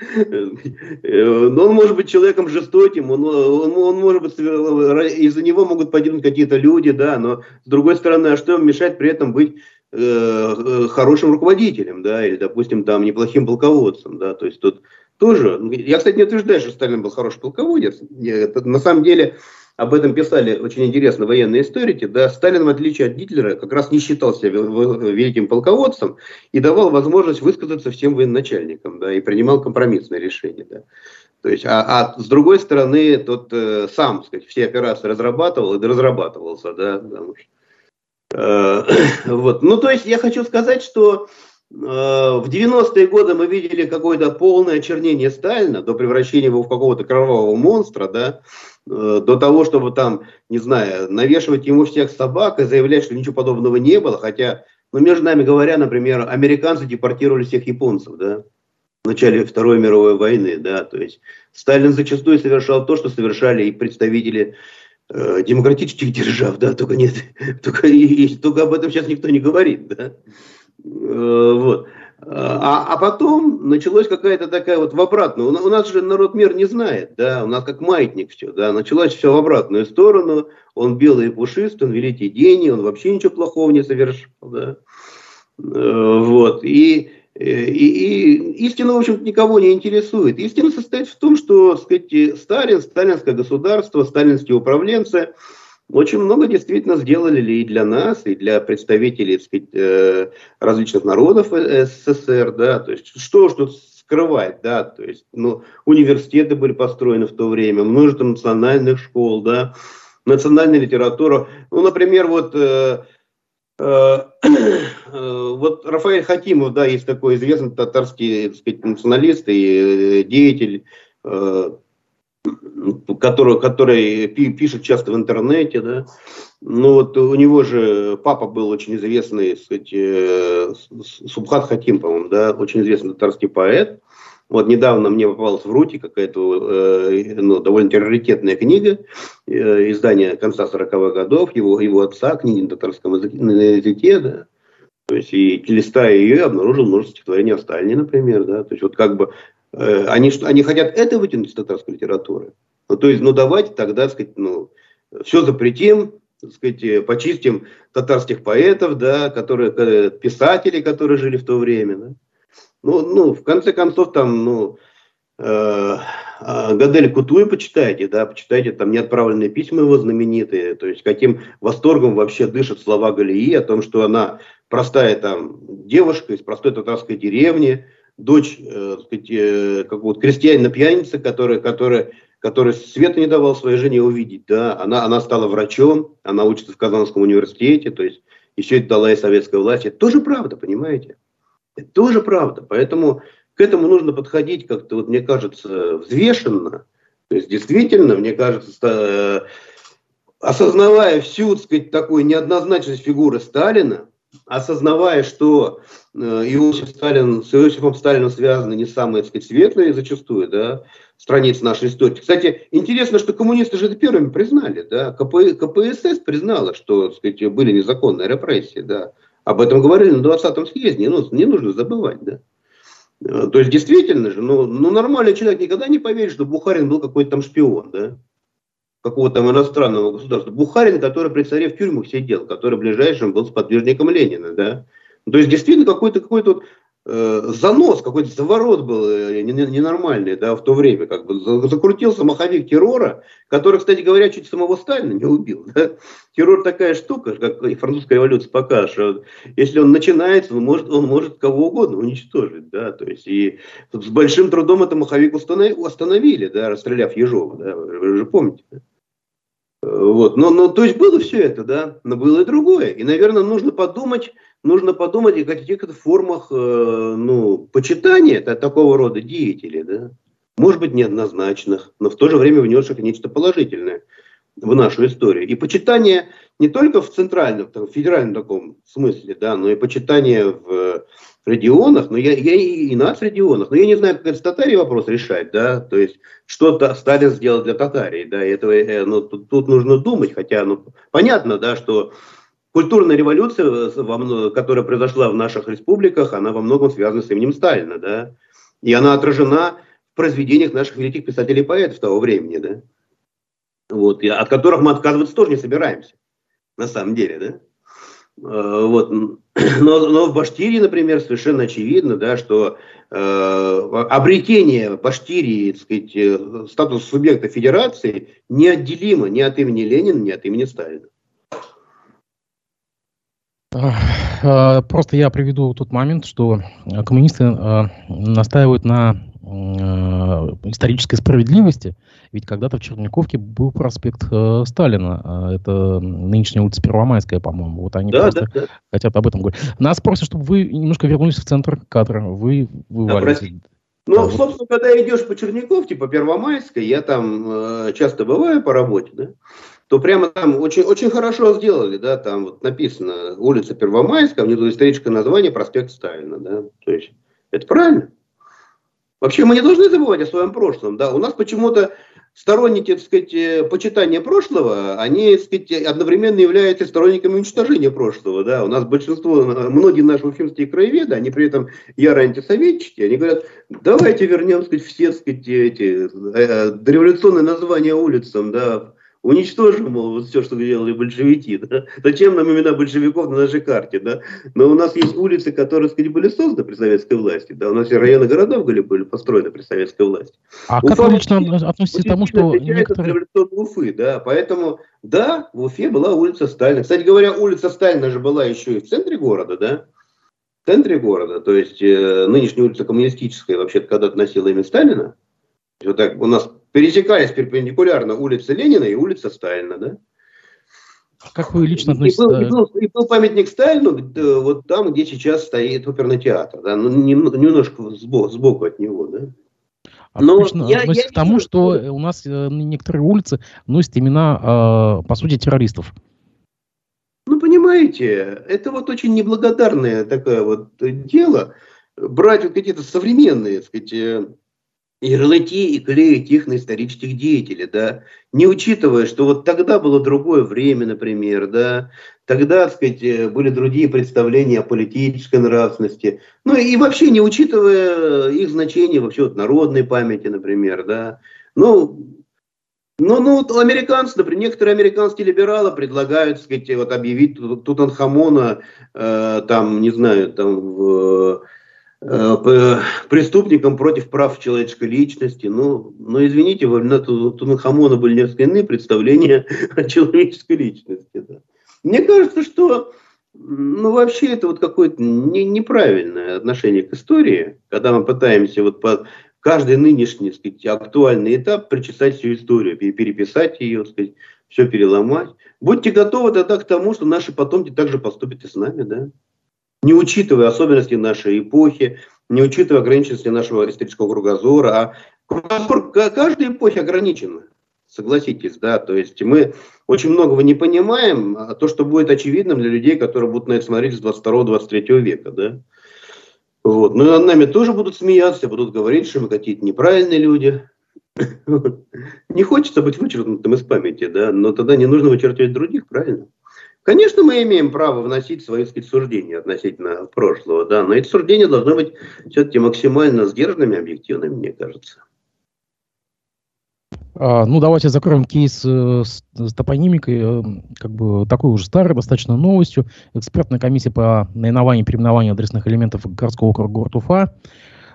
B: Но он может быть человеком жестоким, он, он, он может быть, из-за него могут погибнуть какие-то люди, да, но с другой стороны, а что им мешает при этом быть э, э, хорошим руководителем, да, или, допустим, там, неплохим полководцем, да, то есть тут тоже, я, кстати, не утверждаю, что Сталин был хороший полководец, на самом деле, об этом писали очень интересно военные историки, да, Сталин, в отличие от Гитлера, как раз не считал себя великим полководцем и давал возможность высказаться всем военачальникам, да, и принимал компромиссные решения, да. То есть, а, а с другой стороны, тот э, сам, сказать, все операции разрабатывал и разрабатывался, да, потому что, э, вот. Ну, то есть, я хочу сказать, что в 90-е годы мы видели какое-то полное очернение Сталина до превращения его в какого-то кровавого монстра, да, Э, до того, чтобы там, не знаю, навешивать ему всех собак и заявлять, что ничего подобного не было, хотя, ну, между нами говоря, например, американцы депортировали всех японцев, да, в начале Второй мировой войны, да, то есть Сталин зачастую совершал то, что совершали и представители э, демократических держав, да, только нет, только, и, только об этом сейчас никто не говорит, да, э, вот. А, а потом началась какая-то такая вот в обратную. У нас же народ мир не знает, да, у нас как маятник все, да, началось все в обратную сторону. Он белый и пушистый, он великий гений, он вообще ничего плохого не совершил, да. Э, вот, и, и, и истина, в общем-то, никого не интересует. Истина состоит в том, что, так сказать, Сталин, сталинское государство, сталинские управленцы – очень много действительно сделали и для нас, и для представителей сказать, э, различных народов СССР, да, то есть что что скрывать, да, то есть, ну, университеты были построены в то время, множество национальных школ, да, национальная литература, ну, например, вот э, э, вот Рафаэль Хакимов, да, есть такой известный татарский так сказать, националист и деятель, который, который пишет часто в интернете, да. Ну вот у него же папа был очень известный, сказать, Субхат Хаким, по-моему, да, очень известный татарский поэт. Вот недавно мне попалась в руки какая-то э, ну, довольно раритетная книга, э, издания конца 40-х годов, его, его отца, книги на татарском языке, на языке да. То есть, и листая ее, обнаружил множество стихотворений о Сталине, например, да. То есть, вот как бы они, они хотят это вытянуть из татарской литературы. Ну, то есть, ну давайте тогда, сказать, ну, все запретим, так сказать, э, почистим татарских поэтов, да, которые, э, писателей, которые жили в то время. Да. Ну, ну, в конце концов, там, ну, э, а, Гадель Кутуи почитайте, да, почитайте там неотправленные письма его знаменитые, то есть каким восторгом вообще дышат слова Галии о том, что она простая там девушка из простой татарской деревни, дочь э, сказать, э, какого-то крестьянина-пьяницы, которая, которая, которая света не давал своей жене увидеть. Да? Она, она стала врачом, она учится в Казанском университете, то есть все это дала и советская власть. Это тоже правда, понимаете? Это тоже правда. Поэтому к этому нужно подходить как-то, вот, мне кажется, взвешенно. То есть действительно, мне кажется, э, осознавая всю, так сказать, такую неоднозначность фигуры Сталина, осознавая, что э, Иосиф Сталин, с Иосифом Сталином связаны не самые, так сказать, светлые зачастую, да, страницы нашей истории. Кстати, интересно, что коммунисты же это первыми признали, да, КП, КПСС признала, что, так сказать, были незаконные репрессии, да. Об этом говорили на 20-м съезде, ну, не нужно забывать, да. Э, то есть, действительно же, ну, ну, нормальный человек никогда не поверит, что Бухарин был какой-то там шпион, да какого-то там иностранного государства. Бухарин, который при царе в тюрьмах сидел, который ближайшим был сподвижником Ленина, да. То есть действительно какой-то какой то э, занос, какой-то заворот был э, ненормальный, да, в то время, как бы закрутился маховик террора, который, кстати говоря, чуть самого Сталина не убил. Да? Террор такая штука, как и французская революция покажет, что если он начинается, он может, он может кого угодно уничтожить, да, то есть и с большим трудом это маховик остановили, да, расстреляв Ежова, да, вы же помните. Да? Вот. Но, но, то есть было все это, да, но было и другое. И, наверное, нужно подумать, нужно подумать о каких-то формах, э, ну, почитания такого рода деятелей, да. может быть, неоднозначных, но в то же время внесших нечто положительное в нашу историю. И почитание не только в центральном, там, в федеральном таком смысле, да, но и почитание в регионах, но я, я и, и нас регионах, но я не знаю, как это с Татарией вопрос решать, да, то есть что-то Сталин сделал для Татарии, да, и этого, э, ну, тут, тут нужно думать, хотя, ну, понятно, да, что культурная революция, которая произошла в наших республиках, она во многом связана с именем Сталина, да, и она отражена в произведениях наших великих писателей и поэтов того времени, да, вот, и от которых мы отказываться тоже не собираемся, на самом деле, да. Э, вот. Но, но в Башкирии, например, совершенно очевидно, да, что э, обретение Башкирии так сказать, э, статус субъекта федерации неотделимо ни от имени Ленина, ни от имени Сталина.
A: Э, просто я приведу тот момент, что коммунисты настаивают на исторической справедливости, ведь когда-то в Черниковке был проспект э, Сталина. А это нынешняя улица Первомайская, по-моему. Вот они да, просто да, да. хотят об этом говорить. Нас просят, чтобы вы немножко вернулись в центр кадра. Вы вывалились. Да,
B: ну, да, собственно, вот. когда идешь по Черниковке, по Первомайской, я там э, часто бываю по работе, да, то прямо там очень, очень хорошо сделали, да, там вот написано улица Первомайская, внизу историческое название проспект Сталина, да, то есть это правильно. Вообще мы не должны забывать о своем прошлом, да, у нас почему-то сторонники, так сказать, э, почитания прошлого, они, так сказать, одновременно являются сторонниками уничтожения прошлого. Да? У нас большинство, многие наши уфимские краеведы, они при этом яро антисоветчики, они говорят, давайте вернем, так сказать, все, так сказать, эти э, дореволюционные названия улицам, да, уничтожим, мол, вот все, что делали большевики. Да? Зачем нам имена большевиков на нашей карте? Да? Но у нас есть улицы, которые, сказать, были созданы при советской власти. Да? У нас все районы городов были, были построены при советской власти.
A: А Уфа, как вы лично относитесь к тому, что некоторые...
B: Уфы, да? Поэтому, да, в Уфе была улица Сталина. Кстати говоря, улица Сталина же была еще и в центре города, да? В центре города, то есть э, нынешняя улица коммунистическая вообще-то когда-то носила имя Сталина. Вот так у нас пересекались перпендикулярно улица Ленина и улица Сталина, да?
A: Как вы лично относитесь? И был,
B: и был, и был памятник Сталину вот там, где сейчас стоит оперный театр, да, ну, немножко сбоку, сбоку от него, да.
A: А Но я, я к тому, что у нас э, некоторые улицы носят имена, э, по сути, террористов.
B: Ну, понимаете, это вот очень неблагодарное такое вот дело, брать вот какие-то современные, так сказать, э, ярлыки и клеить их на исторических деятелей, да, не учитывая, что вот тогда было другое время, например, да, тогда, так сказать, э, были другие представления о политической нравственности, ну и вообще не учитывая их значение вообще вот народной памяти, например, да, ну, ну, ну, вот американцы, например, некоторые американские либералы предлагают, так сказать, вот объявить Тутанхамона, э, там, не знаю, там, в преступникам против прав человеческой личности. Ну, ну извините, во времена Тунахамона были несколько иные представления о человеческой личности. Да. Мне кажется, что ну, вообще это вот какое-то не, неправильное отношение к истории, когда мы пытаемся вот по каждый нынешний сказать, актуальный этап причесать всю историю, переписать ее, сказать, все переломать. Будьте готовы тогда к тому, что наши потомки также поступят и с нами, да не учитывая особенности нашей эпохи, не учитывая ограниченности нашего исторического кругозора, а кругозор каждой эпохи ограничен, согласитесь, да, то есть мы очень многого не понимаем, а то, что будет очевидным для людей, которые будут на это смотреть с 22-23 века, да. Вот. Но над нами тоже будут смеяться, будут говорить, что мы какие-то неправильные люди. Не хочется быть вычеркнутым из памяти, да, но тогда не нужно вычеркивать других, правильно? Конечно, мы имеем право вносить свои сказать, суждения относительно прошлого, да, но эти суждения должны быть все-таки максимально сдержанными, объективными, мне кажется.
A: А, ну, давайте закроем кейс э, с, с топонимикой, э, как бы такой уже старой достаточно новостью. Экспертная комиссия по наименованию и переименованию адресных элементов городского округа город Уфа,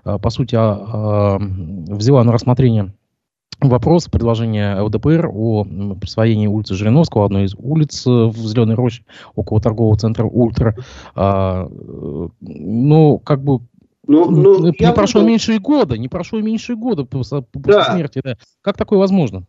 A: э, по сути, а, а, взяла на рассмотрение вопрос, предложение ЛДПР о присвоении улицы Жириновского, одной из улиц э, в Зеленой Роще, около торгового центра «Ультра». А, э, ну, как бы ну, ну, не прошло буду... меньше года, не прошло меньше года после, да. смерти. Да. Как такое возможно?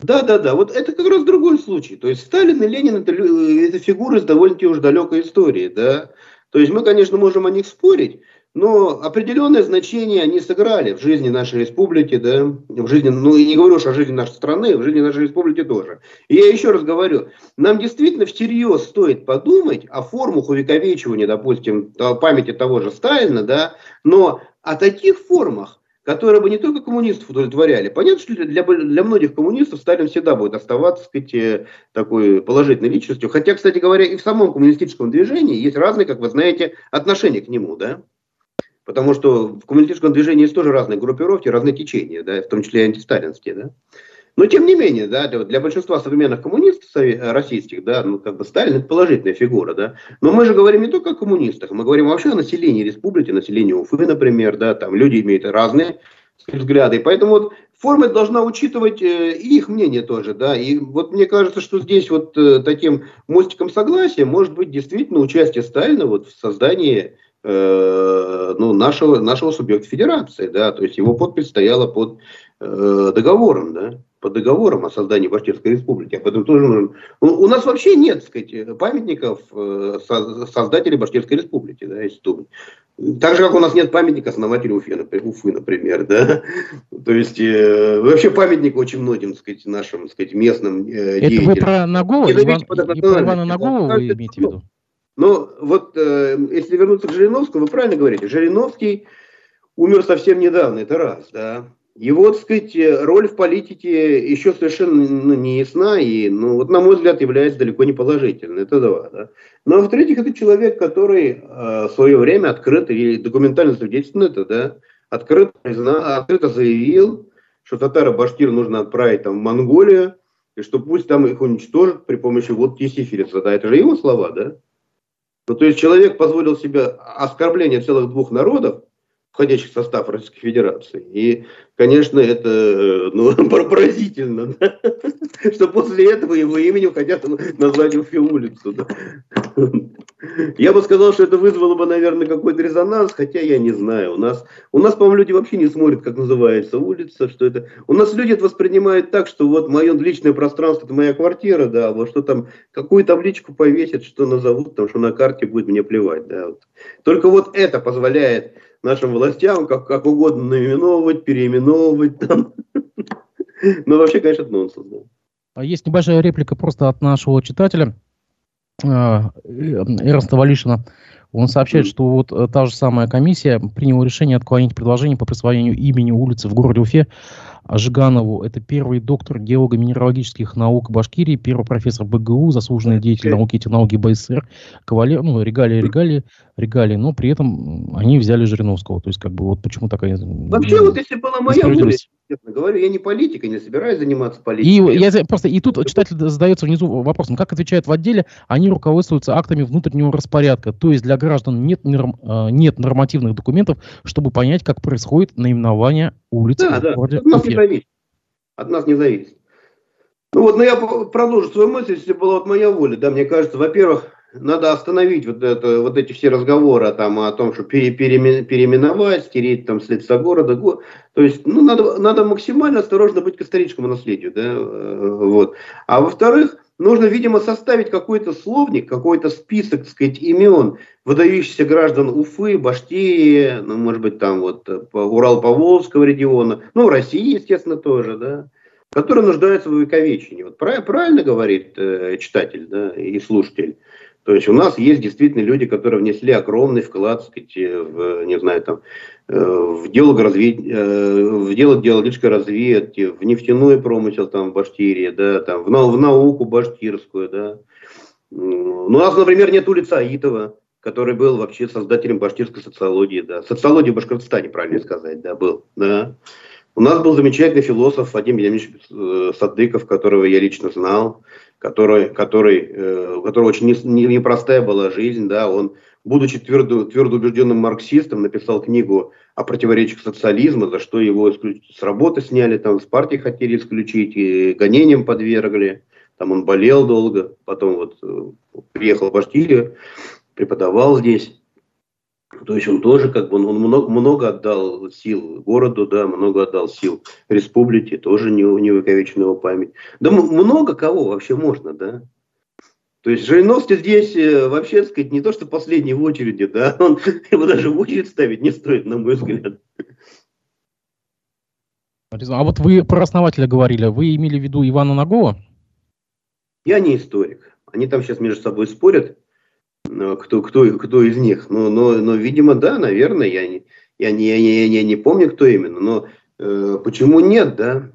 B: Да, да, да. Вот это как раз другой случай. То есть Сталин и Ленин это, это фигуры с довольно-таки уж далекой истории, да. То есть мы, конечно, можем о них спорить, но определенное значение они сыграли в жизни нашей республики, да, в жизни, ну и не говорю уж о жизни нашей страны, в жизни нашей республики тоже. И я еще раз говорю, нам действительно всерьез стоит подумать о формах увековечивания, допустим, памяти того же Сталина, да, но о таких формах, которые бы не только коммунистов удовлетворяли. Понятно, что для, для многих коммунистов Сталин всегда будет оставаться, так сказать, э, такой положительной личностью. Хотя, кстати говоря, и в самом коммунистическом движении есть разные, как вы знаете, отношения к нему, да. Потому что в коммунистическом движении есть тоже разные группировки, разные течения, да, в том числе и антисталинские, да. Но тем не менее, да, для, для большинства современных коммунистов российских, да, ну как бы Сталин это положительная фигура, да. Но мы же говорим не только о коммунистах, мы говорим вообще о населении республики, населении Уфы, например, да, там люди имеют разные взгляды. Поэтому вот форма должна учитывать э, их мнение тоже, да. И вот мне кажется, что здесь вот э, таким мостиком согласия может быть действительно участие Сталина вот в создании Э, ну, нашего, нашего субъекта федерации, да, то есть его подпись стояла под э, договором, да, под договором о создании Башкирской республики. Об этом тоже нужно. Ну, у нас вообще нет, сказать, памятников э, создателей Башкирской республики, да, если думать. Так же, как у нас нет памятника основателю Уфы, Уфы например, да. То есть, э, вообще памятник очень многим, так сказать, нашим, так сказать, местным
A: э, Это вы про Нагова, Иван, про Ивана Нагова вы имеете в виду?
B: Но вот э, если вернуться к Жириновскому, вы правильно говорите, Жириновский умер совсем недавно, это раз, да. Его, так сказать, роль в политике еще совершенно ну, не ясна и, ну, вот, на мой взгляд, является далеко не положительной. Это два, да. Ну, а в-третьих, это человек, который э, в свое время открыто и документально свидетельственно это, да, открыто, открыто заявил, что татаро-башкир нужно отправить там, в Монголию, и что пусть там их уничтожат при помощи водки и сифилиса. Да, это же его слова, да? Ну, то есть человек позволил себе оскорбление целых двух народов, входящих в состав Российской Федерации. И, конечно, это э, ну, поразительно, да? что после этого его именем хотят назвать Уфе улицу. Да? Я бы сказал, что это вызвало бы, наверное, какой-то резонанс, хотя я не знаю. У нас, у нас по-моему, люди вообще не смотрят, как называется улица, что это. У нас люди это воспринимают так, что вот мое личное пространство, это моя квартира, да, вот что там, какую табличку повесят, что назовут, там, что на карте будет мне плевать, да. Вот. Только вот это позволяет нашим властям как, как угодно наименовывать, переименовывать там. Но вообще, конечно, это нонсенс. Да.
A: А есть небольшая реплика просто от нашего читателя а, Эрнста Валишина. Он сообщает, что вот э, та же самая комиссия приняла решение отклонить предложение по присвоению имени улицы в городе Уфе Жиганову. Это первый доктор геолого-минералогических наук Башкирии, первый профессор БГУ, заслуженный деятель науки и технологий БССР, кавалер, ну, регалии, регалии, регалии, но при этом они взяли Жириновского. То есть, как бы, вот почему такая...
B: Вообще, вот если была моя воля, честно говорю, я не политик, и не собираюсь заниматься политикой.
A: И, я, просто, и тут читатель задается внизу вопросом, как отвечают в отделе, они руководствуются актами внутреннего распорядка, то есть для граждан нет, а, нет нормативных документов, чтобы понять, как происходит наименование улицы
B: да, в да. городе От нас не зависит. От нас не зависит. Ну вот, но я продолжу свою мысль, если была вот моя воля, да, мне кажется, во-первых, надо остановить вот, это, вот эти все разговоры там, о том, что пере, переименовать, стереть там с лица города. То есть, ну, надо, надо максимально осторожно быть к историческому наследию. Да? Э, вот. А во-вторых, нужно, видимо, составить какой-то словник, какой-то список, так сказать, имен выдающихся граждан Уфы, Башкирии, ну, может быть, там вот э, Урал-Поволжского региона, ну, России, естественно, тоже, да, которые нуждаются в увековечении. Вот правильно говорит э, читатель да, и слушатель. То есть у нас есть действительно люди, которые внесли огромный вклад, сказать, в, не знаю, там, э, в дело, разви... Э, в дело геологической разведки, в нефтяной промысел там, в Башкирии, да, там, в, в науку башкирскую. Да. У нас, например, нет улицы Аитова, который был вообще создателем башкирской социологии. Да. Социологии в Башкортостане, правильно сказать, да, был. Да. У нас был замечательный философ Вадим Ямич э, Садыков, которого я лично знал который, который, э, у которого очень непростая была жизнь, да, он, будучи твердо, твердо убежденным марксистом, написал книгу о противоречиях социализма, за что его с работы сняли, там, с партии хотели исключить, и гонением подвергли, там он болел долго, потом вот э, приехал в Башкирию, преподавал здесь, то есть он тоже как бы он, много, много отдал сил городу, да, много отдал сил республике, тоже не, не увековечена его память. Да много кого вообще можно, да. То есть Жириновский здесь э, вообще, так сказать, не то, что последний в очереди, да, он его даже в очередь ставить не стоит, на мой взгляд.
A: А вот вы про основателя говорили, вы имели в виду Ивана Нагова?
B: Я не историк. Они там сейчас между собой спорят, кто, кто, кто из них. Но, но, но, видимо, да, наверное, я не, я не, я не, я не помню, кто именно. Но э, почему нет, да?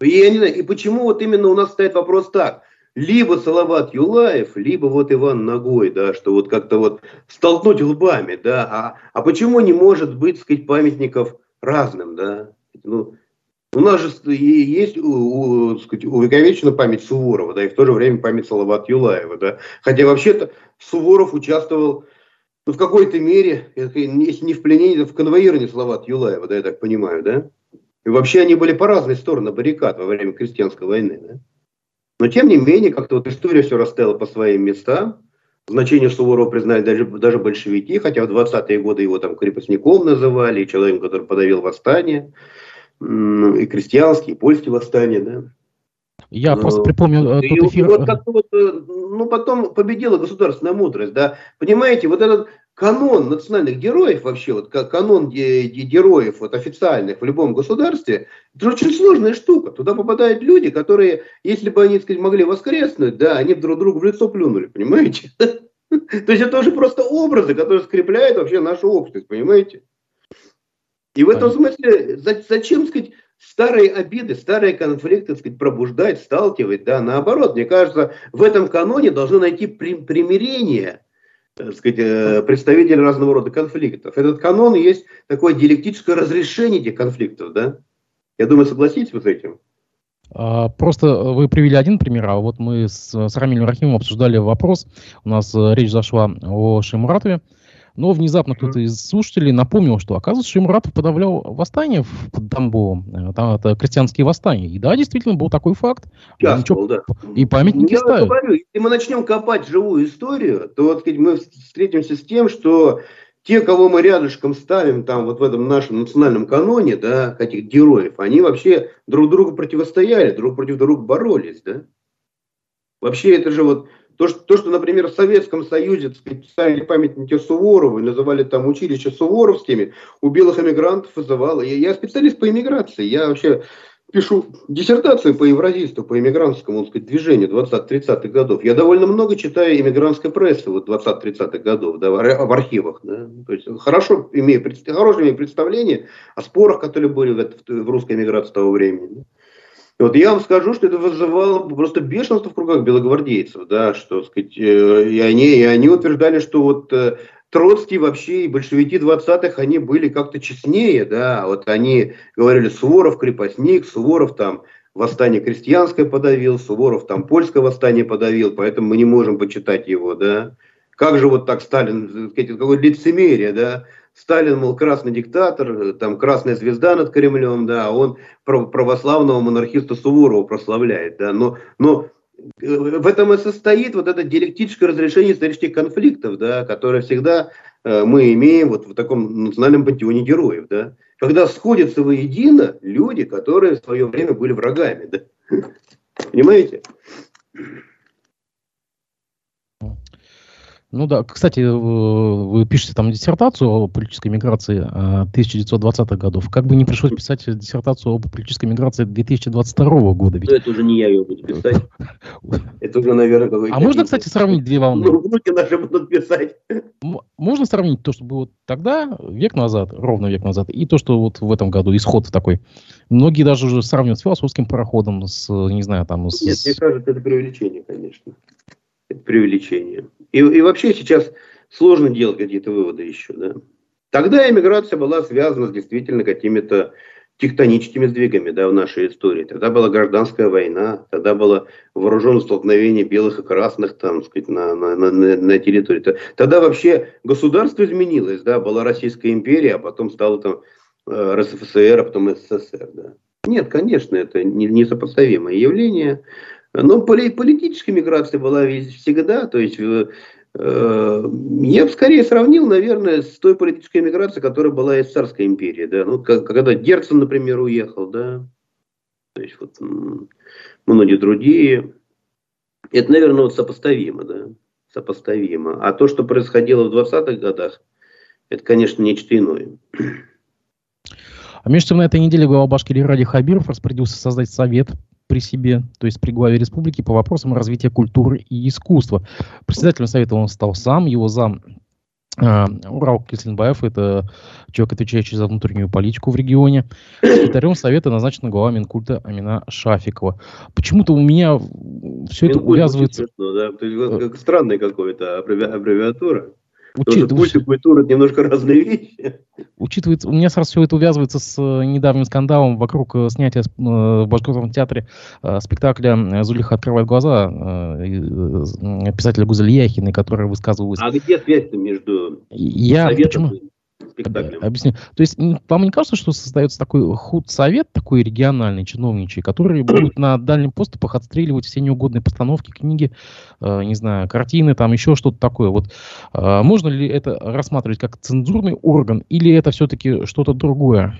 B: И, я не знаю, и почему вот именно у нас стоит вопрос так – либо Салават Юлаев, либо вот Иван Ногой, да, что вот как-то вот столкнуть лбами, да, а, а почему не может быть, сказать, памятников разным, да, ну, у нас же есть у, сказать, увековечена память Суворова, да, и в то же время память Салават Юлаева, да, хотя вообще-то Суворов участвовал ну, в какой-то мере, если не в пленении, то в конвоировании Салават Юлаева, да, я так понимаю, да, и вообще они были по разные стороны баррикад во время крестьянской войны, да. Но тем не менее, как-то вот история все расставила по своим местам. Значение Суворова признали даже, даже большевики, хотя в 20-е годы его там крепостником называли, человеком, который подавил восстание, и крестьянские, и польские восстания, да.
A: Я просто припомню
B: э, тот эфир. И вот как вот, э, ну, потом победила государственная мудрость, да. Понимаете, вот этот канон национальных героев вообще, вот канон героев вот, официальных в любом государстве, это очень сложная штука. Туда попадают люди, которые, если бы они, сказать, могли воскреснуть, да, они друг другу в лицо плюнули, понимаете? То есть это уже просто образы, которые скрепляют вообще нашу общность, понимаете? И в этом смысле зачем, сказать, старые обиды, старые конфликты, сказать, пробуждать, сталкивать, да, наоборот, мне кажется, в этом каноне должно найти примирение – так сказать, э, представители разного рода конфликтов. Этот канон есть такое диалектическое разрешение этих конфликтов, да? Я думаю, согласитесь вы с этим?
A: А, просто вы привели один пример, а вот мы с, с Рамилем Рахимовым обсуждали вопрос. У нас э, речь зашла о Шимуратове. Но внезапно кто-то из слушателей напомнил, что, оказывается, Шимуратов подавлял восстание в Тамбовом. Э, там это крестьянские восстания. И да, действительно, был такой факт.
B: Сейчас ничего... да.
A: И памятники Я ставят. Говорю,
B: если мы начнем копать живую историю, то вот, мы встретимся с тем, что те, кого мы рядышком ставим там вот в этом нашем национальном каноне, да, каких героев, они вообще друг другу противостояли, друг против друга боролись, да. Вообще это же вот то, что, то, что, например, в Советском Союзе так памятники Суворову называли там училища суворовскими, у белых эмигрантов вызывало. Я, я специалист по иммиграции, я вообще пишу диссертацию по евразийству, по иммигрантскому сказать, движению 20-30-х годов. Я довольно много читаю иммигрантской прессы вот 20-30-х годов да, в архивах. Да. То есть хорошо имею, хорошее имею представление о спорах, которые были в, в русской эмиграции того времени. Вот я вам скажу, что это вызывало просто бешенство в кругах белогвардейцев, да, что, сказать, э, и они, и они утверждали, что вот э, Троцкий вообще и большевики 20-х, они были как-то честнее, да, вот они говорили, Суворов крепостник, Суворов там восстание крестьянское подавил, Суворов там польское восстание подавил, поэтому мы не можем почитать его, да. Как же вот так Сталин, какое лицемерие, да, Сталин, мол, красный диктатор, там красная звезда над Кремлем, да, а он православного монархиста Суворова прославляет, да, но, но э, в этом и состоит вот это диалектическое разрешение исторических конфликтов, да, которое всегда э, мы имеем вот в таком национальном пантеоне героев, да, когда сходятся воедино люди, которые в свое время были врагами, да. Понимаете?
A: Ну да, кстати, вы пишете там диссертацию о политической миграции 1920-х годов. Как бы не пришлось писать диссертацию об политической миграции 2022 года.
B: Ведь... это уже не я ее буду писать. Это уже, наверное,
A: какой-то... А можно, кстати, сравнить две волны?
B: Ну, внуки наши будут писать.
A: Можно сравнить то, что было тогда, век назад, ровно век назад, и то, что вот в этом году исход такой. Многие даже уже сравнивают с философским пароходом, с, не знаю, там... С...
B: Нет, мне кажется, это преувеличение, конечно. Это преувеличение. И, и вообще сейчас сложно делать какие-то выводы еще. Да? Тогда эмиграция была связана с действительно какими-то тектоническими сдвигами да, в нашей истории. Тогда была гражданская война, тогда было вооруженное столкновение белых и красных там, сказать, на, на, на, на территории. Тогда вообще государство изменилось, да, была Российская империя, а потом стала там э, РСФСР, а потом СССР. Да. Нет, конечно, это несопоставимое явление. Но политическая миграция была всегда, то есть э, я бы скорее сравнил, наверное, с той политической миграцией, которая была из царской империи, да, ну, когда Герцен, например, уехал, да, то есть вот многие другие. Это, наверное, вот сопоставимо, да, сопоставимо. А то, что происходило в 20-х годах, это, конечно, нечто иное.
A: А между тем, на этой неделе глава Башкирии Ради Хабиров распорядился создать совет при себе, то есть при главе республики по вопросам развития культуры и искусства. Председателем совета он стал сам, его зам а, Урал Кислинбаев – это человек, отвечающий за внутреннюю политику в регионе. Секретарем совета назначена глава Минкульта Амина Шафикова. Почему-то у меня все это увязывается...
B: Смешно, да? Как странная какая-то аббревиатура. Учит... Культ и культура немножко разные вещи.
A: Учитывается, у меня сразу все это увязывается с э, недавним скандалом вокруг э, снятия э, в Башкирском театре спектакля «Зулиха открывает глаза» писателя Гузель Яхиной, которая высказывалась...
B: А где связь между
A: Я... Почему? Спектаклем. Объясню. То есть вам не кажется, что создается такой худсовет, такой региональный, чиновничий, который будет на дальнем поступах отстреливать все неугодные постановки, книги, э, не знаю, картины, там еще что-то такое. Вот э, можно ли это рассматривать как цензурный орган или это все-таки что-то другое?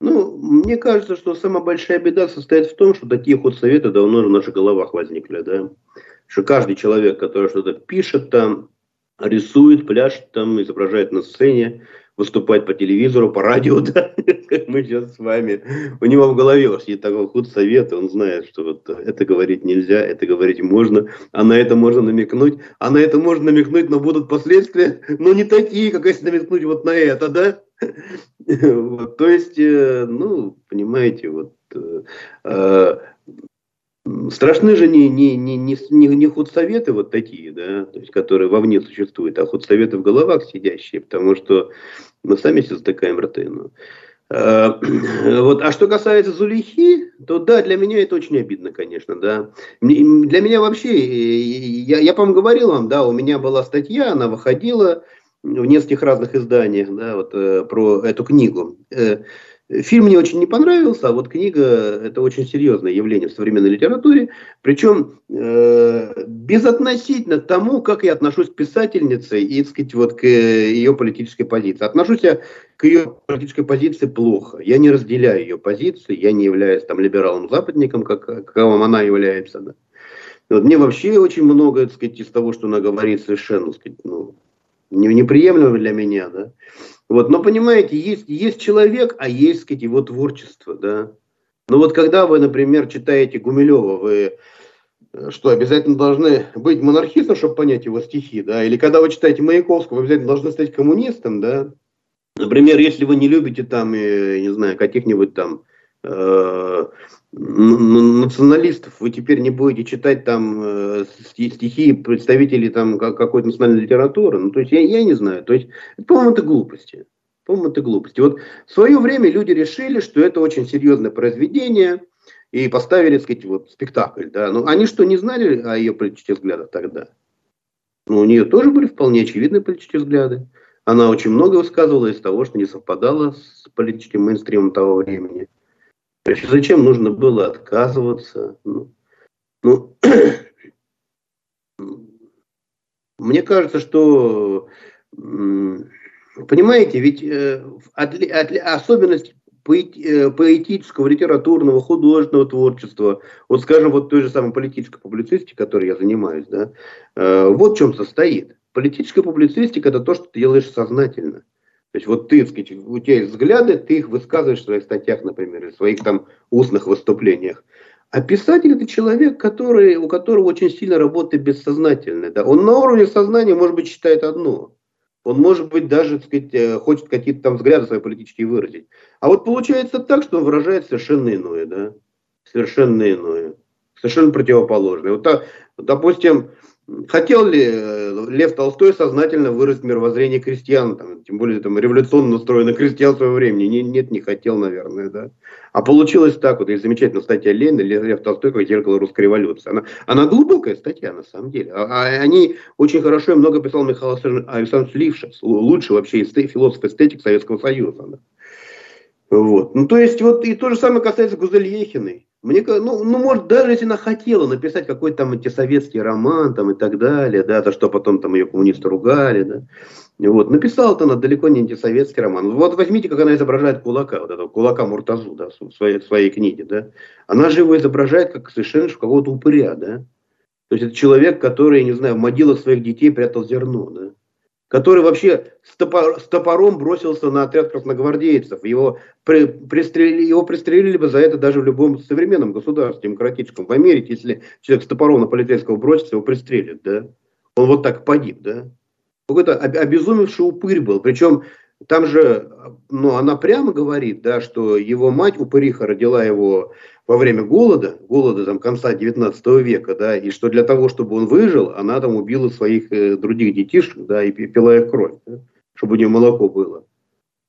B: Ну, мне кажется, что самая большая беда состоит в том, что такие худсоветы давно уже в наших головах возникли, да. Что каждый человек, который что-то пишет там, рисует, пляшет там, изображает на сцене, выступает по телевизору, по радио, да, как мы сейчас с вами. У него в голове уж есть такой худ совет, он знает, что вот это говорить нельзя, это говорить можно, а на это можно намекнуть, а на это можно намекнуть, но будут последствия, но не такие, как если намекнуть вот на это, да? Вот, то есть, э, ну, понимаете, вот э, э, Страшны же не, не, не, не, не, худсоветы вот такие, да, то есть, которые вовне существуют, а худсоветы в головах сидящие, потому что мы сами все затыкаем рты. Ну. А, вот. А что касается Зулихи, то да, для меня это очень обидно, конечно, да. Для меня вообще, я, я по-моему, говорил вам, да, у меня была статья, она выходила в нескольких разных изданиях, да, вот э, про эту книгу. Э, Фильм мне очень не понравился, а вот книга – это очень серьезное явление в современной литературе, причем э, безотносительно тому, как я отношусь к писательнице и, так сказать, вот к ее политической позиции. Отношусь я к ее политической позиции плохо. Я не разделяю ее позиции, я не являюсь там либералом-западником, как, каковым она является. Да. Вот мне вообще очень много, так сказать, из того, что она говорит, совершенно, так сказать, ну, неприемлемо для меня, да. Вот, но понимаете, есть, есть человек, а есть, сказать, его творчество, да. Но вот когда вы, например, читаете Гумилева, вы э, что, обязательно должны быть монархистом, чтобы понять его стихи, да? Или когда вы читаете Маяковского, вы обязательно должны стать коммунистом, да? Например, если вы не любите там, э, не знаю, каких-нибудь там э, националистов, вы теперь не будете читать там э, стихи представителей там какой-то национальной литературы. Ну, то есть я, я не знаю. То есть, по-моему, это глупости. По-моему, это глупости. Вот в свое время люди решили, что это очень серьезное произведение, и поставили, так сказать, вот спектакль. Да? Но они что, не знали о ее политических взглядах тогда? Ну, у нее тоже были вполне очевидные политические взгляды. Она очень много высказывала из того, что не совпадало с политическим мейнстримом того времени. Зачем нужно было отказываться? Ну, ну, мне кажется, что, понимаете, ведь э, отли, отли, особенность э, поэтического, литературного, художественного творчества, вот скажем, вот той же самой политической публицистики, которой я занимаюсь, да, э, вот в чем состоит. Политическая публицистика – это то, что ты делаешь сознательно. То есть вот ты, сказать, у тебя есть взгляды, ты их высказываешь в своих статьях, например, в своих там устных выступлениях. А писатель это человек, который, у которого очень сильно работает бессознательно. Да? Он на уровне сознания, может быть, считает одно. Он, может быть, даже сказать, э, хочет какие-то там взгляды свои политические выразить. А вот получается так, что он выражает совершенно иное. Да? Совершенно иное. Совершенно противоположное. Вот, так, допустим, Хотел ли э, Лев Толстой сознательно выразить мировоззрение крестьян, там, тем более там, революционно настроенных крестьян своего времени? Не, нет, не хотел, наверное, да. А получилось так вот, есть замечательная статья Ленина, Лев Толстой как зеркало русской революции. Она, она глубокая статья, на самом деле. А, а они очень хорошо и много писал Михаил Александрович Лившиц, лучший вообще философ-эстетик Советского Союза. Да. Вот. Ну, то есть, вот и то же самое касается Гузель Ехиной. Мне, ну, ну, может, даже если она хотела написать какой-то там антисоветский роман там и так далее, да, за что потом там ее коммунисты ругали, да, вот, написала-то она далеко не антисоветский роман. Вот возьмите, как она изображает кулака, вот этого кулака Муртазу, да, в своей, в своей книге, да. Она же его изображает как совершенно какого-то упыря, да. То есть это человек, который, не знаю, в могилах своих детей прятал зерно, да? Который вообще с, топор, с топором бросился на отряд красногвардейцев. Его, при, пристрелили, его пристрелили бы за это даже в любом современном государстве, демократическом. В Америке, если человек с топором на полицейского бросится, его пристрелят. Да? Он вот так погиб. Да? Какой-то обезумевший упырь был. Причем там же, ну, она прямо говорит, да, что его мать, упыриха, родила его во время голода, голода там конца 19 века, да, и что для того, чтобы он выжил, она там убила своих э, других детишек, да, и пила их кровь, да, чтобы у нее молоко было.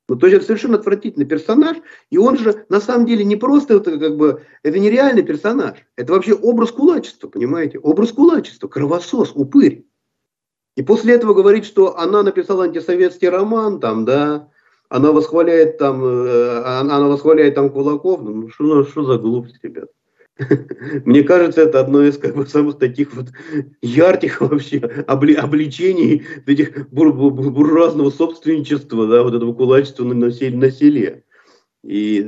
B: Ну, то есть это совершенно отвратительный персонаж, и он же на самом деле не просто это как бы, это не реальный персонаж, это вообще образ кулачества, понимаете, образ кулачества, кровосос, упырь. И после этого говорить, что она написала антисоветский роман, там, да, она восхваляет там, э, она восхваляет там кулаков, ну что, ну, что за глупость, ребят? Мне кажется, это одно из как бы, самых таких вот ярких вообще обли, обличений этих бур, бур, буржуазного собственничества, да, вот этого кулачества на, на селе. И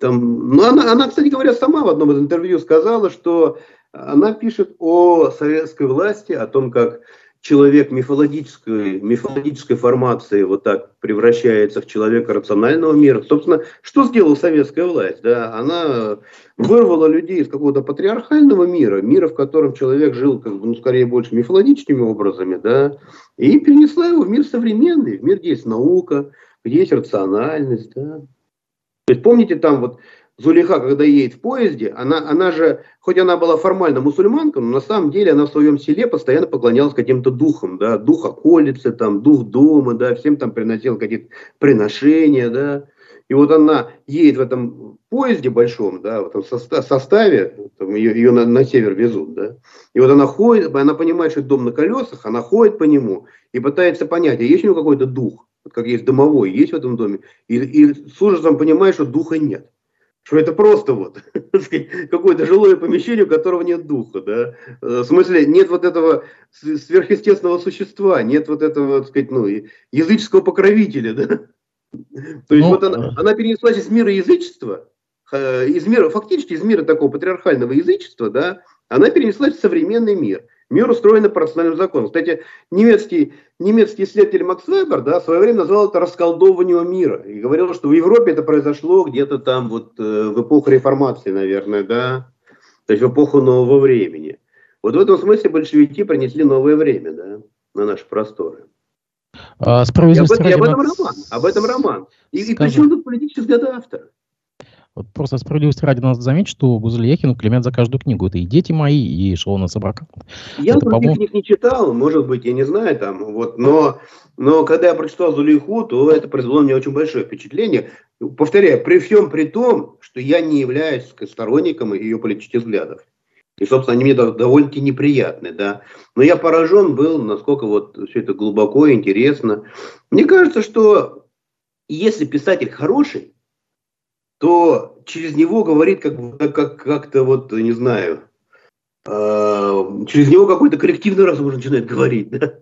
B: там, ну она, она, кстати говоря, сама в одном из интервью сказала, что она пишет о советской власти, о том, как человек мифологической, мифологической формации вот так превращается в человека рационального мира. Собственно, что сделала советская власть? Да? Она вырвала людей из какого-то патриархального мира, мира, в котором человек жил, как бы, ну, скорее, больше мифологическими образами, да, и перенесла его в мир современный, в мир, где есть наука, где есть рациональность. Да. То есть помните там вот Зулейха, когда едет в поезде, она, она же, хоть она была формально мусульманка, но на самом деле она в своем селе постоянно поклонялась каким-то духам, да, дух околицы, там, дух дома, да, всем там приносил какие-то приношения, да. И вот она едет в этом поезде большом, да, в этом составе, там ее, ее на, на север везут, да. И вот она ходит, она понимает, что это дом на колесах, она ходит по нему и пытается понять, а есть у него какой-то дух, как есть домовой, есть в этом доме, и, и с ужасом понимает, что духа нет что это просто вот какое-то жилое помещение, у которого нет духа, да, э, в смысле нет вот этого сверхъестественного существа, нет вот этого, так сказать, ну, языческого покровителя, да, то есть ну, вот она, она перенеслась из мира язычества, э, из мира, фактически из мира такого патриархального язычества, да, она перенеслась в современный мир – Мир устроен по рациональным законам. Кстати, немецкий, немецкий исследователь Макс Вебер да, в свое время назвал это расколдовыванием мира. И говорил, что в Европе это произошло где-то там вот э, в эпоху реформации, наверное, да, то есть в эпоху нового времени. Вот в этом смысле большевики принесли новое время да, на наши просторы. А, справедливости и об, и об этом роман. Об этом роман. И, и причем тут политический автора.
A: Вот просто справедливости ради надо заметить, что Гузельяхину клемят за каждую книгу. Это и «Дети мои», и «Шелона собака».
B: Я это, других книг не читал, может быть, я не знаю, там, вот, но, но когда я прочитал Зулейху, то это произвело мне очень большое впечатление. Повторяю, при всем при том, что я не являюсь сторонником ее политических взглядов. И, собственно, они мне довольно-таки неприятны, да. Но я поражен был, насколько вот все это глубоко, интересно. Мне кажется, что если писатель хороший, то через него говорит как, как, как-то вот, не знаю, э, через него какой-то коллективный разум уже начинает говорить. Да?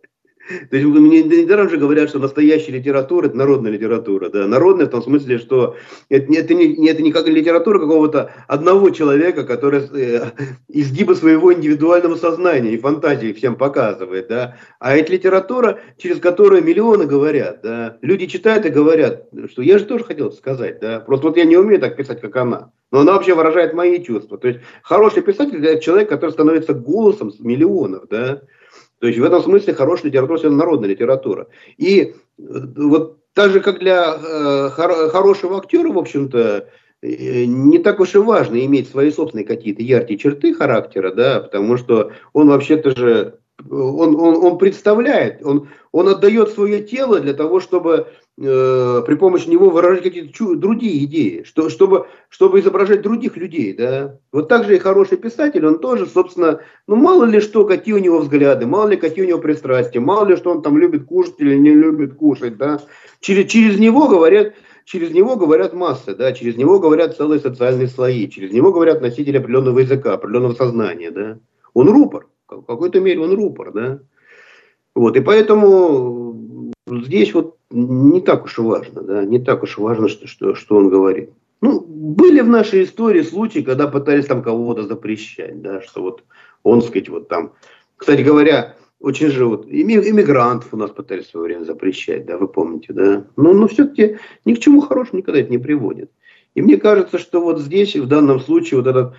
B: То есть мне недаром же говорят, что настоящая литература – это народная литература. Да? Народная в том смысле, что это, это, не, это не как литература какого-то одного человека, который э, изгиба своего индивидуального сознания и фантазии всем показывает. Да? А это литература, через которую миллионы говорят. Да? Люди читают и говорят, что я же тоже хотел сказать. Да? Просто вот я не умею так писать, как она. Но она вообще выражает мои чувства. То есть хороший писатель – это человек, который становится голосом миллионов. Да? То есть в этом смысле хорошая литература – это народная литература. И э, вот так же, как для э, хор- хорошего актера, в общем-то, э, не так уж и важно иметь свои собственные какие-то яркие черты характера, да, потому что он вообще-то же, он, он, он представляет, он, он отдает свое тело для того, чтобы э, при помощи него выражать какие-то другие идеи, что, чтобы, чтобы изображать других людей. Да? Вот так же и хороший писатель, он тоже, собственно, ну мало ли что, какие у него взгляды, мало ли какие у него пристрастия, мало ли что он там любит кушать или не любит кушать. Да? Через, через него говорят через него говорят массы, да, через него говорят целые социальные слои, через него говорят носители определенного языка, определенного сознания, да. Он рупор, в какой-то мере он рупор, да. Вот, и поэтому здесь вот не так уж и важно, да, не так уж и важно, что, что, что он говорит. Ну, были в нашей истории случаи, когда пытались там кого-то запрещать, да, что вот он, сказать, вот там, кстати говоря, очень же вот иммигрантов у нас пытались в свое время запрещать, да, вы помните, да. Но, но все-таки ни к чему хорошему никогда это не приводит. И мне кажется, что вот здесь, в данном случае, вот этот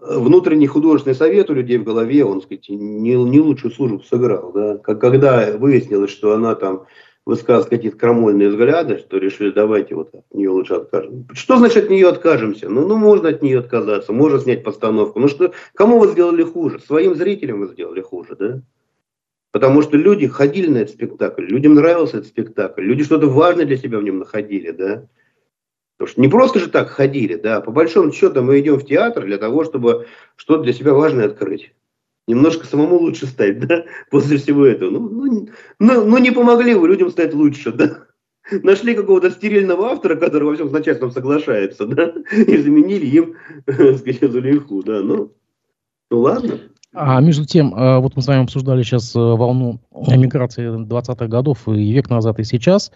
B: внутренний художественный совет у людей в голове, он, сказать, не, не лучшую службу сыграл, да. Как, когда выяснилось, что она там высказывает какие-то крамольные взгляды, что решили, давайте вот от нее лучше откажем. Что значит от нее откажемся? Ну, ну можно от нее отказаться, можно снять постановку. Ну что, кому вы сделали хуже? Своим зрителям вы сделали хуже, да? Потому что люди ходили на этот спектакль, людям нравился этот спектакль, люди что-то важное для себя в нем находили, да. Потому что не просто же так ходили, да, по большому счету мы идем в театр для того, чтобы что-то для себя важное открыть. Немножко самому лучше стать, да, после всего этого. Ну, ну, ну, ну не помогли вы людям стать лучше, да. Нашли какого-то стерильного автора, который во всем с начальством соглашается, да, и заменили им, сказать, Зулейху, да, ну, ну ладно.
A: А между тем, э, вот мы с вами обсуждали сейчас э, волну эмиграции 20-х годов и век назад, и сейчас.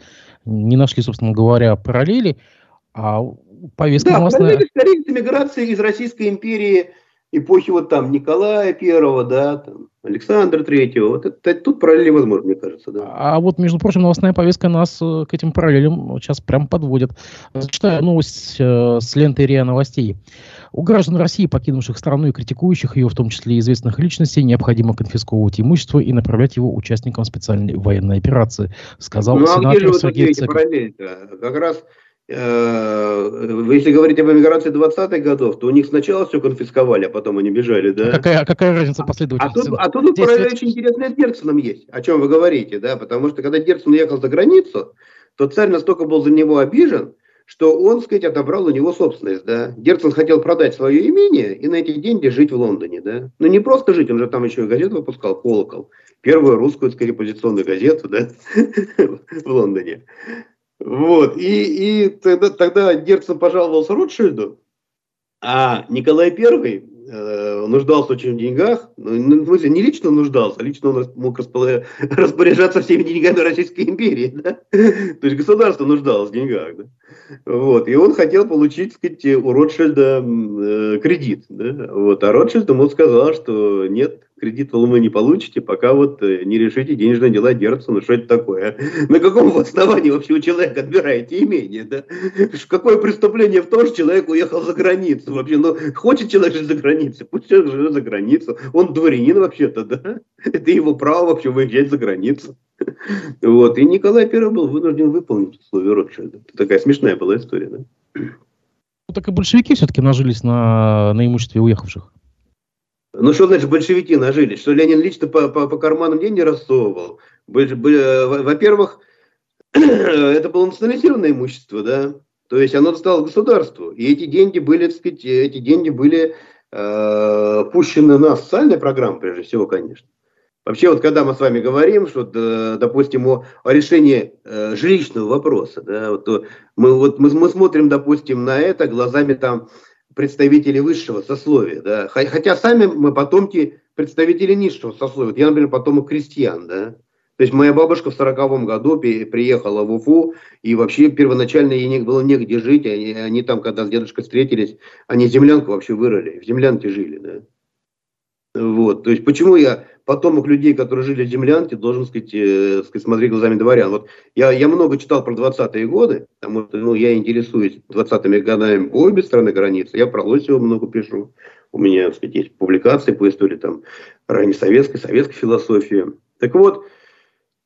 A: Не нашли, собственно говоря, параллели. А повестка
B: да, новостная... с эмиграцией из Российской империи эпохи вот там Николая Первого, да, там, Александра Третьего. Вот это, тут параллели возможно, мне кажется. Да.
A: А вот, между прочим, новостная повестка нас э, к этим параллелям сейчас прям подводит. Зачитаю новость с ленты РИА Новостей. У граждан России, покинувших страну и критикующих ее, в том числе известных личностей, необходимо конфисковывать имущество и направлять его участникам специальной военной операции, сказал ну,
B: сенатор а где же Сергей Цыков. Как раз э, если говорить об эмиграции 20-х годов, то у них сначала все конфисковали, а потом они бежали, да?
A: А какая, какая разница последовательности?
B: А тут, а тут параллель очень интересная с Герценом есть, о чем вы говорите, да, потому что когда Герцен уехал за границу, то царь настолько был за него обижен, что он, сказать, отобрал у него собственность, да. Герцен хотел продать свое имение и на эти деньги жить в Лондоне, да. Ну, не просто жить, он же там еще и газету выпускал, «Колокол». Первую русскую, скорее, позиционную газету, да, в Лондоне. Вот, и, и тогда, тогда Герцен пожаловался Ротшильду, а Николай Первый э, нуждался очень в деньгах, ну, ну, в смысле, не лично нуждался, а лично он мог распоряжаться всеми деньгами Российской империи, да? то есть государство нуждалось в деньгах. Да? Вот, и он хотел получить, так сказать, у Ротшильда э, кредит. Да? Вот, а Ротшильд ему сказал, что нет, кредит вы не получите, пока вот э, не решите денежные дела Герцена. Что это такое? На каком вы основании вообще у человека отбираете имение? Да? Какое преступление в том, что человек уехал за границу? Вообще, ну, хочет человек жить за границей, пусть человек живет за границу. Он дворянин вообще-то, да? Это его право вообще выезжать за границу. Вот. И Николай I был вынужден выполнить условия Ротшильда. Это такая смешная была история, да?
A: Ну, так и большевики все-таки нажились на, на имуществе уехавших.
B: Ну, что значит большевики нажились? Что Ленин лично по, по, по карманам деньги рассовывал? Во-первых, это было национализированное имущество, да? То есть оно досталось государству. И эти деньги были, так сказать, эти деньги были э, пущены на социальные программы, прежде всего, конечно. Вообще, вот когда мы с вами говорим, что, допустим, о, о решении э, жилищного вопроса, да, вот, мы, вот, мы, мы смотрим, допустим, на это глазами там представителей высшего сословия, да, хотя сами мы потомки представителей низшего сословия. Я, например, потомок крестьян, да. То есть моя бабушка в сороковом году приехала в Уфу, и вообще первоначально ей не было негде жить. Они, они там, когда с дедушкой встретились, они землянку вообще вырыли, в землянке жили, да. Вот, то есть почему я потомок людей, которые жили в землянке, должен сказать, э, сказать смотреть глазами дворян. Вот я, я много читал про 20-е годы, потому что ну, я интересуюсь 20-ми годами по обе стороны границы. Я про Лосева много пишу. У меня, так сказать, есть публикации по истории там раннесоветской, советской философии. Так вот,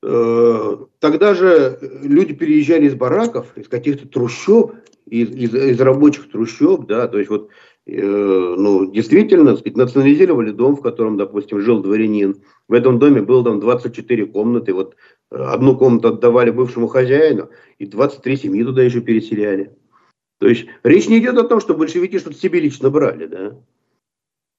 B: э, тогда же люди переезжали из бараков, из каких-то трущоб, из, из, из рабочих трущоб, да, то есть вот ну, действительно, национализировали дом, в котором, допустим, жил дворянин. В этом доме было там 24 комнаты. Вот э, одну комнату отдавали бывшему хозяину, и 23 семьи туда еще переселяли. То есть речь не идет о том, что большевики что-то себе лично брали, да.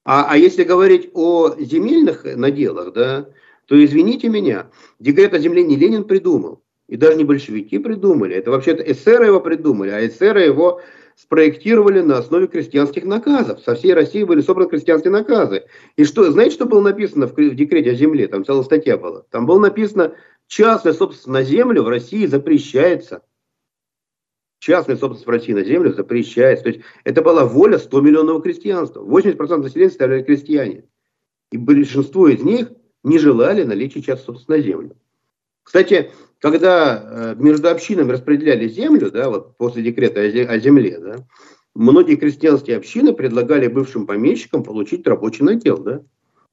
B: А, а если говорить о земельных наделах, да, то извините меня, декрет о земле не Ленин придумал, и даже не большевики придумали. Это вообще-то эсеры его придумали, а эсеры его спроектировали на основе крестьянских наказов. Со всей России были собраны крестьянские наказы. И что, знаете, что было написано в, в декрете о земле? Там целая статья была. Там было написано, частная собственность на землю в России запрещается. частная собственность в России на землю запрещается. То есть это была воля 100 миллионов крестьянства. 80% населения составляли крестьяне. И большинство из них не желали наличия частной собственности на землю. Кстати, когда э, между общинами распределяли землю, да, вот после декрета о земле, да, многие крестьянские общины предлагали бывшим помещикам получить рабочий надел. Да.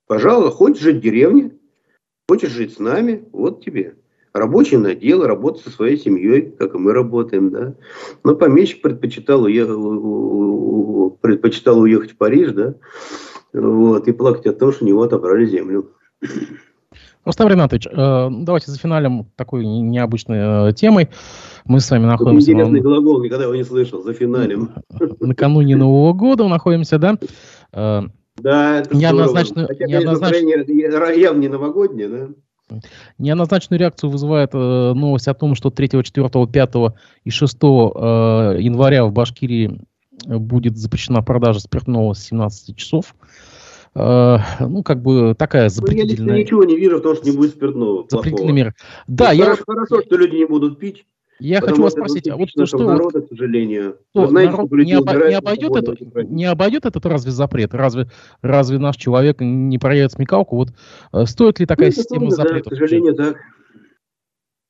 B: Пожалуйста, хочешь жить в деревне, хочешь жить с нами, вот тебе. Рабочий надел, работать со своей семьей, как и мы работаем, да. Но помещик предпочитал, уехать, предпочитал уехать в Париж, да, вот, и плакать о том, что у него отобрали землю.
A: Рустам Ринатович, э, давайте за финалем такой необычной э, темой. Мы с вами находимся...
B: Интересный на... глагол, никогда его не слышал, за финалем.
A: Накануне Нового года находимся, да? Э,
B: да, это неоднозначную, Хотя, неоднозначную... явно не новогоднее, да?
A: Неоднозначную реакцию вызывает э, новость о том, что 3, 4, 5 и 6 э, января в Башкирии будет запрещена продажа спиртного с 17 часов. Э, ну, как бы такая запретительная...
B: Ну, я ничего не вижу в том, что не будет спиртного.
A: Запретительная мера. Да,
B: ну, я... Хорошо, хорошо, что люди не будут пить.
A: Я хочу вас спросить, а вот что...
B: Народа, к сожалению.
A: Что, знаете, народ не, обо... не, обойдет это, не обойдет этот разве запрет? Разве, разве наш человек не проявит смекалку? Вот э, стоит ли такая ну, система запретов?
B: Да, к сожалению, так.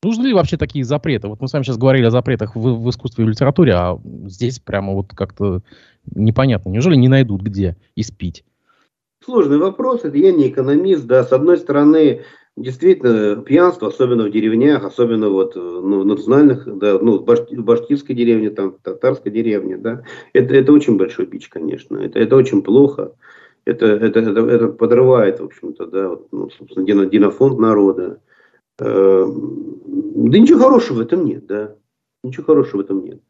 A: Нужны ли вообще такие запреты? Вот мы с вами сейчас говорили о запретах в, в искусстве и литературе, а здесь прямо вот как-то непонятно. Неужели не найдут где испить?
B: Сложный вопрос, это я не экономист, да, с одной стороны, действительно, пьянство, особенно в деревнях, особенно вот ну, национальных, да, ну, баш, башкирской деревне, там, татарской деревне, да, это, это очень большой бич, конечно, это, это очень плохо, это, это, это, это подрывает, в общем-то, да, вот, ну, собственно, генофонд народа. Э, да ничего хорошего в этом нет, да, ничего хорошего в этом нет.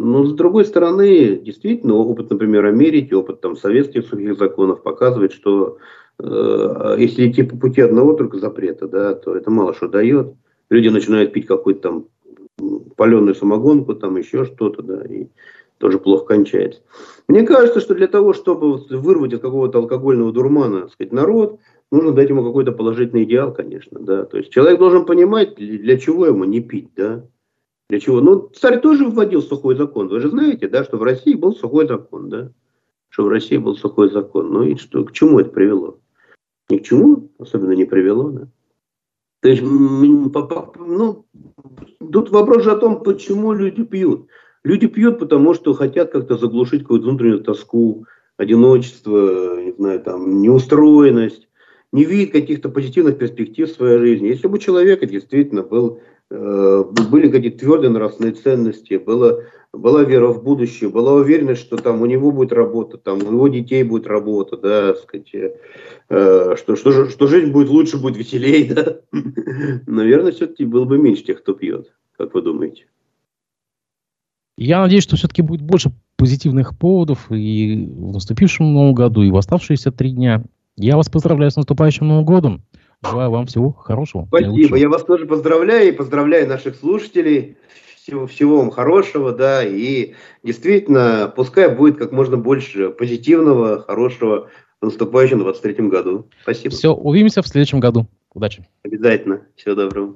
B: Но с другой стороны, действительно, опыт, например, Америки, опыт там, советских сухих законов показывает, что э, если идти по пути одного только запрета, да, то это мало что дает. Люди начинают пить какую-то там паленую самогонку, там еще что-то, да, и тоже плохо кончается. Мне кажется, что для того, чтобы вырвать из какого-то алкогольного дурмана, так сказать, народ, нужно дать ему какой-то положительный идеал, конечно, да. То есть человек должен понимать, для чего ему не пить, да. Для чего? Ну, царь тоже вводил сухой закон. Вы же знаете, да, что в России был сухой закон, да? Что в России был сухой закон. Ну и что, к чему это привело? Ни к чему особенно не привело, да? То есть, ну, тут вопрос же о том, почему люди пьют. Люди пьют, потому что хотят как-то заглушить какую-то внутреннюю тоску, одиночество, не знаю, там, неустроенность, не видит каких-то позитивных перспектив в своей жизни. Если бы у человека действительно был были какие-то твердые нравственные ценности, было, была вера в будущее, была уверенность, что там у него будет работа, там у его детей будет работа, да, сказать, э, что, что, что жизнь будет лучше, будет веселее, да. Наверное, все-таки было бы меньше тех, кто пьет, как вы думаете?
A: Я надеюсь, что все-таки будет больше позитивных поводов и в наступившем Новом году, и в оставшиеся три дня. Я вас поздравляю с наступающим Новым годом. Желаю вам всего хорошего.
B: Спасибо. Я вас тоже поздравляю и поздравляю наших слушателей. Всего, всего вам хорошего, да, и действительно, пускай будет как можно больше позитивного, хорошего в наступающем 23 году. Спасибо.
A: Все, увидимся в следующем году. Удачи.
B: Обязательно. Всего доброго.